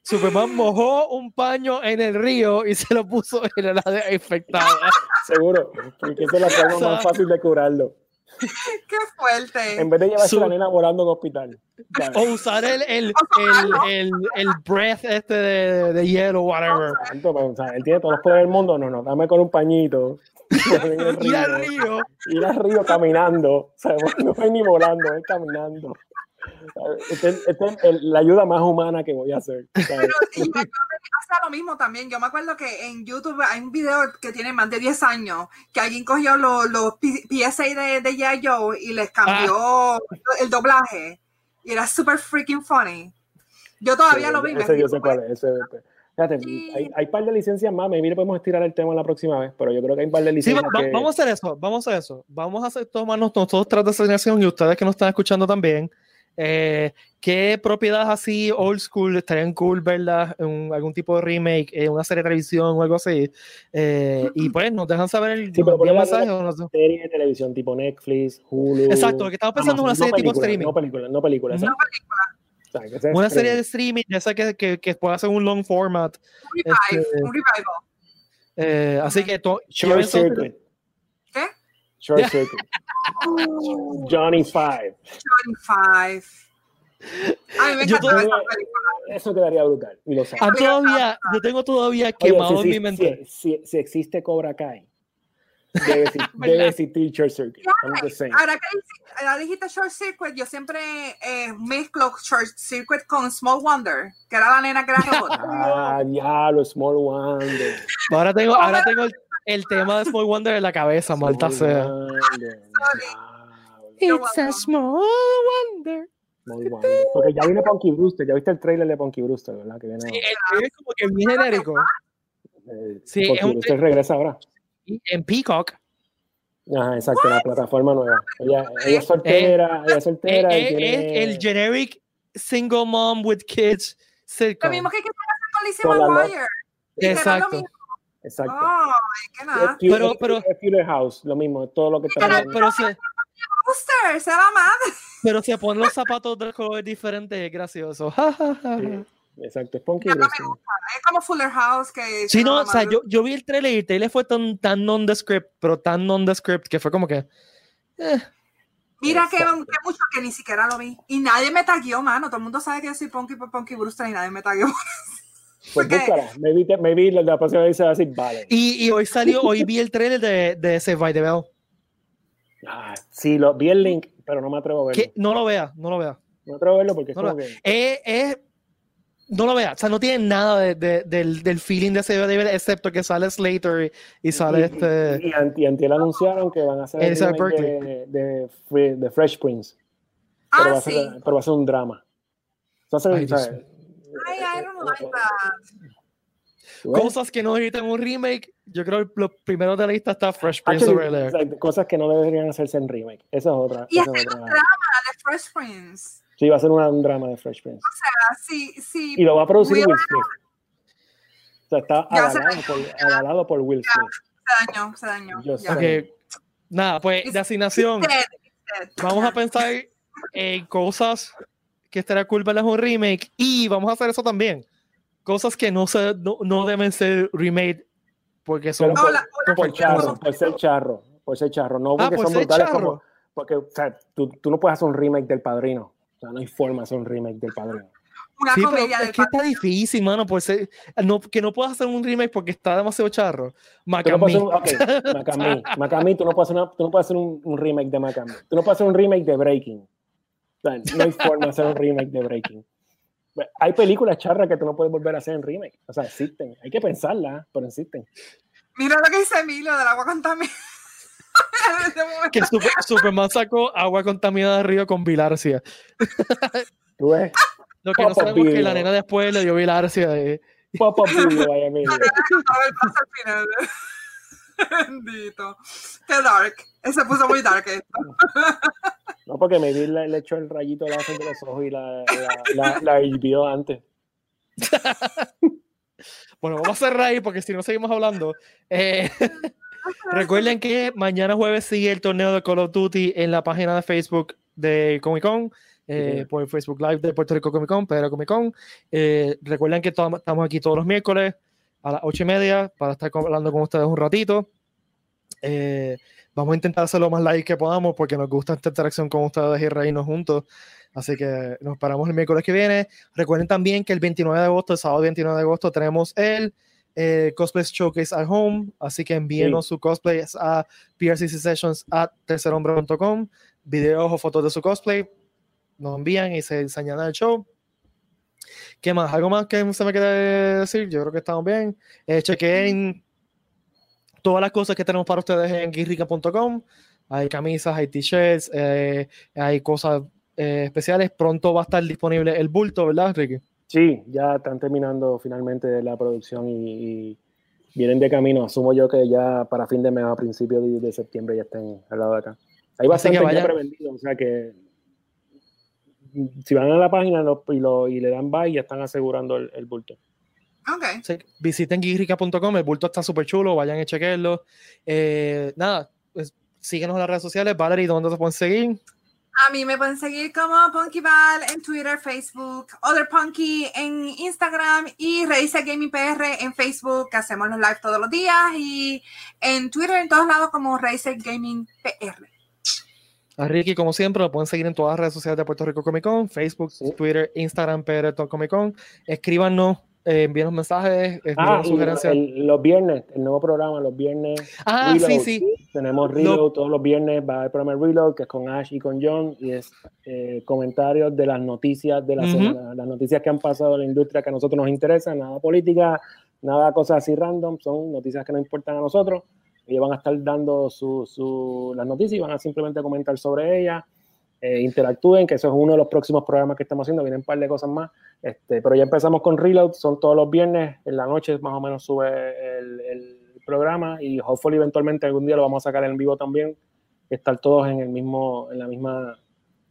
Superman mojó un paño en el río y se lo puso en el área infectada. Seguro, porque es la forma más fácil de curarlo. Qué fuerte. En vez de llevarse Su- a la nena volando en hospital. Ya ves. O usar el, el, el, el, el breath este de, de hielo, whatever. Tanto, pero, o sea, él tiene todos los poderes del mundo. No, no, dame con un pañito. Ir al río, río. ir al río caminando. O sea, no es ni volando, es caminando. Esta es esta es el- la ayuda más humana que voy a hacer. ¿sabes? Y yo me hacía lo mismo también. Yo me acuerdo que en YouTube hay un video que tiene más de 10 años que alguien cogió los, los PSA de, de G.I. Joe y les cambió Ah. el doblaje. Y era super freaking funny. Yo todavía lo vi. Ese yo sé cuál es. ese- fíjate, Sí. hay, hay par de licencias más. Maybe le podemos estirar el tema la próxima vez, pero yo creo que hay un par de Sí, licencias. va- va- que- vamos a hacer eso, vamos a hacer eso. Vamos a hacer tomarnos nosotros tras de asignación y ustedes que nos están escuchando también. Eh, ¿Qué propiedades así old school estarían cool, verdad? En algún tipo de remake, en una serie de televisión o algo así. Eh, y pues nos dejan saber el Sí, pero la- mensajes o no sé. serie de televisión tipo Netflix, Hulu. Exacto, que estamos pensando en una serie no tipo película, streaming. No película, no película. O sea, sea Una serie de streaming. ya sé que, que, que pueda ser un long format. Un revive, Este- un revival. eh, así que to- Short Circuit. ¿Qué? Short Ya. Circuit. Uh, Johnny Five. 25. A mí me Yo todavía- esa. Eso quedaría brutal. Y lo sabes. Ah, todavía, yo tengo todavía Oye, quemado si, en si- mi mente. si- si- si existe Cobra Kai, debe, debe existir Short Circuit. Ahora que ahora dijiste Short Circuit, yo siempre eh, mezclo Short Circuit con Small Wonder, que era la nena que era robot. Ah, diablo, Small Wonder. Ahora tengo, ahora tengo el, el tema de Small Wonder en la cabeza, malta sea. It's a small wonder. Porque ya viene Punky Brewster, ya viste el trailer de Punky Brewster, ¿verdad? Que viene, Sí, el- es como que bien genérico. eh, sí, Punky es un- Brewster regresa ahora. En Peacock. Ajá, exacto, la plataforma nueva. Ella, ella es soltera, ella es soltera. y Eh, eh, tiene- el generic single mom with kids Lo sitcom. mismo que hacer con Lizzie Con la no- McGuire. Lo Exacto. Exacto. Qué nada. Fu- Pero- es- pero- es Fuller House, lo mismo, todo lo que está Pero, pero, se, pero se ponen los zapatos de colores diferentes, es gracioso. Ja, ja, ja, Sí. Exacto, es Punky Ya no me Brewster. gusta. Es como Fuller House que. Sí, no, o sea, yo, yo vi el trailer y el trailer fue tan, tan non-descript, pero tan non-descript que fue como que. eh, Mira que, que mucho que ni siquiera lo vi. Y nadie me taguió, mano. Todo el mundo sabe que yo soy Punky por Punky Brewster y nadie me tagueó. Pues búscala, maybe, te- maybe la la próxima vez se va a decir, vale. Y, y hoy salió, hoy vi el trailer de, de Save by the Bell. Ah, sí, lo, vi el link, pero no me atrevo a verlo. No lo vea, no lo vea. No me atrevo a verlo porque es No como lo- que... No lo vea, o sea, no tiene nada de- de- del, del feeling de Save by the Bell, excepto que sale Slater y, y sale y, este. y, anti, antier anunciaron que van a hacer el de, de, Fre- de Fresh Prince, pero, va Ah, a ser, sí. pero va a ser un drama. Va a ser, Ay, Dios ¿sabes? Ay, I don't like that. ¿Tú ves? Cosas que no necesitan un remake. Yo creo que lo primero de la lista está Fresh Prince Actually, of cosas que no deberían hacerse en remake. Esa es otra. Y es un drama de Fresh Prince. Sí, va a ser una- un drama de Fresh Prince. Ah, sí, sí. Y lo va a producir Will Will Smith. O sea, está Ya se avalado por, avalado por Will Smith. Se dañó, se dañó. Yo ya. Nada, pues de asignación. Dead, dead. Vamos a pensar en cosas que estaría cool verlas un remake y vamos a hacer eso también. Cosas que no, se, no, no deben ser remade porque son. Por, Hola, hola, por charro, por ser charro, por ser charro, no Ah, porque por son brutales charro. como, porque, o sea, tú, tú no puedes hacer un remake del Padrino, o sea, no hay forma de hacer un remake del Padrino. Una Sí, pero es que está difícil, mano. Por ser, no, que no puedas hacer un remake porque está demasiado charro. Tú no Macamí. puedes hacer, un- ok, Macamí, Macamí, tú no puedes hacer, una- tú no puedes hacer un, un remake de Macamí, tú no puedes hacer un remake de Breaking, no hay forma de hacer un remake de Breaking. Hay películas charras que tú no puedes volver a hacer en remake, o sea, existen, hay que pensarlas, pero existen. Mira lo que dice Emilio del agua contaminada. que Super- Superman sacó agua contaminada de río con bilarcia. Tú ves, Lo que no sabemos es que la nena después le dio bilarcia. eh. pop-up video, vaya Emilio. A ver, pasa al final. Bendito. Qué dark. Ese puso muy dark esto. No, porque me vi le, le echó el rayito láser de los ojos y la, la, la, la hirvió antes. Bueno, vamos a cerrar ahí porque si no seguimos hablando. Eh, recuerden que mañana jueves sigue el torneo de Call of Duty en la página de Facebook de Comic Con. eh, Ujú. por el Facebook Live de Puerto Rico Comic Con, Pedro Comic Con. Eh, recuerden que estamos aquí todos los miércoles a las ocho y media para estar hablando con ustedes un ratito. Eh, vamos a intentar hacer lo más live que podamos porque nos gusta esta interacción con ustedes y reírnos juntos. Así que nos paramos el miércoles que viene. Recuerden también que el 29 de agosto, el sábado 29 de agosto, tenemos el eh, Cosplay Showcase at Home. Así que envíenos su cosplay a prccsessions at tercerhombre.com. Videos o fotos de su cosplay. Nos envían y se enseñan al show. ¿Qué más? ¿Algo más que se me quede decir? Yo creo que estamos bien. Eh, chequen todas las cosas que tenemos para ustedes en guirrica.com. Hay camisas, hay t-shirts, eh, hay cosas eh, especiales. Pronto va a estar disponible el bulto, ¿verdad, Ricky? Sí, ya están terminando finalmente la producción y, y vienen de camino. Asumo yo que ya para fin de mes, a principios de, de septiembre, ya estén al lado de acá. Hay Así que bastante ya prevendido, o sea que si van a la página lo- y, lo- y le dan buy, ya están asegurando el, el bulto. Ok. Sí, visiten guirrica.com, el bulto está súper chulo, vayan y chequenlo. Eh, nada, pues, síguenos en las redes sociales. Valerie, ¿dónde se pueden seguir? A mí me pueden seguir como PunkyVal en Twitter, Facebook, Other Punky en Instagram y Reise Gaming PR en Facebook, que hacemos los live todos los días, y en Twitter en todos lados como Reise Gaming PR. A Ricky, como siempre, lo pueden seguir en todas las redes sociales de Puerto Rico Comic Con, Facebook, Sí. Twitter, Instagram, PR Comic Con. Escríbanos, eh, envíenos mensajes, Ah, y sugerencias. el- los viernes, el nuevo programa, los viernes, ah, sí, Reload. sí. tenemos Reload todos los viernes, va haber programa Reload, que es con Ash y con John, y es eh, comentarios de las noticias de la Ujú. semana, las noticias que han pasado en la industria que a nosotros nos interesan, nada política, nada cosas así random, son noticias que nos importan a nosotros. Ellos van a estar dando su, su- las noticias y van a simplemente comentar sobre ellas. Eh, interactúen, que eso es uno de los próximos programas que estamos haciendo, vienen un par de cosas más, este, pero ya empezamos con Reload, son todos los viernes, en la noche más o menos sube el, programa y hopefully eventualmente algún día lo vamos a sacar en vivo también, estar todos en el mismo, en la misma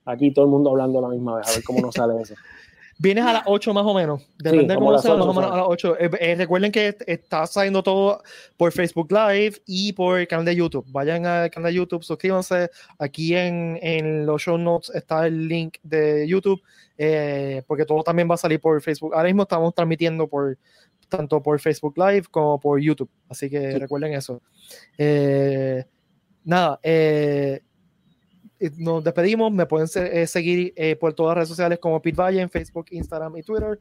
aquí todo el mundo hablando a la misma vez, a ver cómo nos sale eso. Vienes a las 8 más o menos. Depende de cómo sea, más o menos a las 8. Eh, eh, recuerden que está saliendo todo por Facebook Live y por el canal de YouTube. Vayan al canal de YouTube, suscríbanse. Aquí en, en los show notes está el link de YouTube, eh, porque todo también va a salir por Facebook. Ahora mismo estamos transmitiendo por tanto por Facebook Live como por YouTube. Así que recuerden eso. nada, eh, nos despedimos. Me pueden eh, seguir eh, por todas las redes sociales como Pete Valle en Facebook, Instagram y Twitter.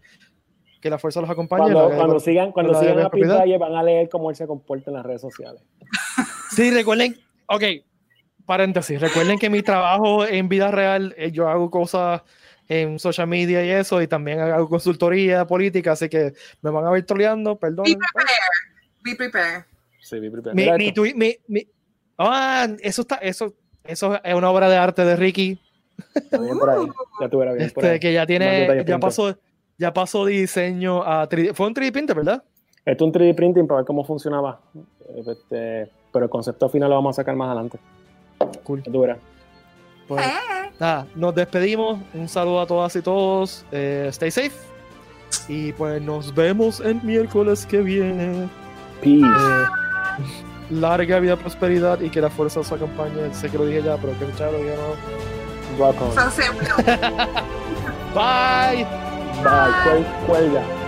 Que la fuerza los acompañe. Cuando, sigan, cuando sigan a Pete Valle van a leer cómo él se comporta en las redes sociales. Sí, recuerden, ok, paréntesis, recuerden que mi trabajo en vida real, eh, yo hago cosas en social media y eso, y también hago consultoría política, así que me van a ver troleando, perdón. Be prepared. Be prepared. Sí, be prepared. Mi, mi, ah, eso está, eso eso es una obra de arte de Ricky. Ya bien este, Que ya tiene, ya pasó, ya pasó diseño a 3D. Fue un 3D printer, ¿verdad? Esto es un 3D printing para ver cómo funcionaba. Este, pero el concepto final lo vamos a sacar más adelante. Cool. Ya tú verás. Pues, nada, nos despedimos. Un saludo a todas y todos. Eh, stay safe. Y pues nos vemos el miércoles que viene. Peace. Eh, larga vida, prosperidad y que la fuerza os acompañe. Sé que lo dije ya, pero que escucharlo ya no. Welcome. Bye. Bye. Cuelga.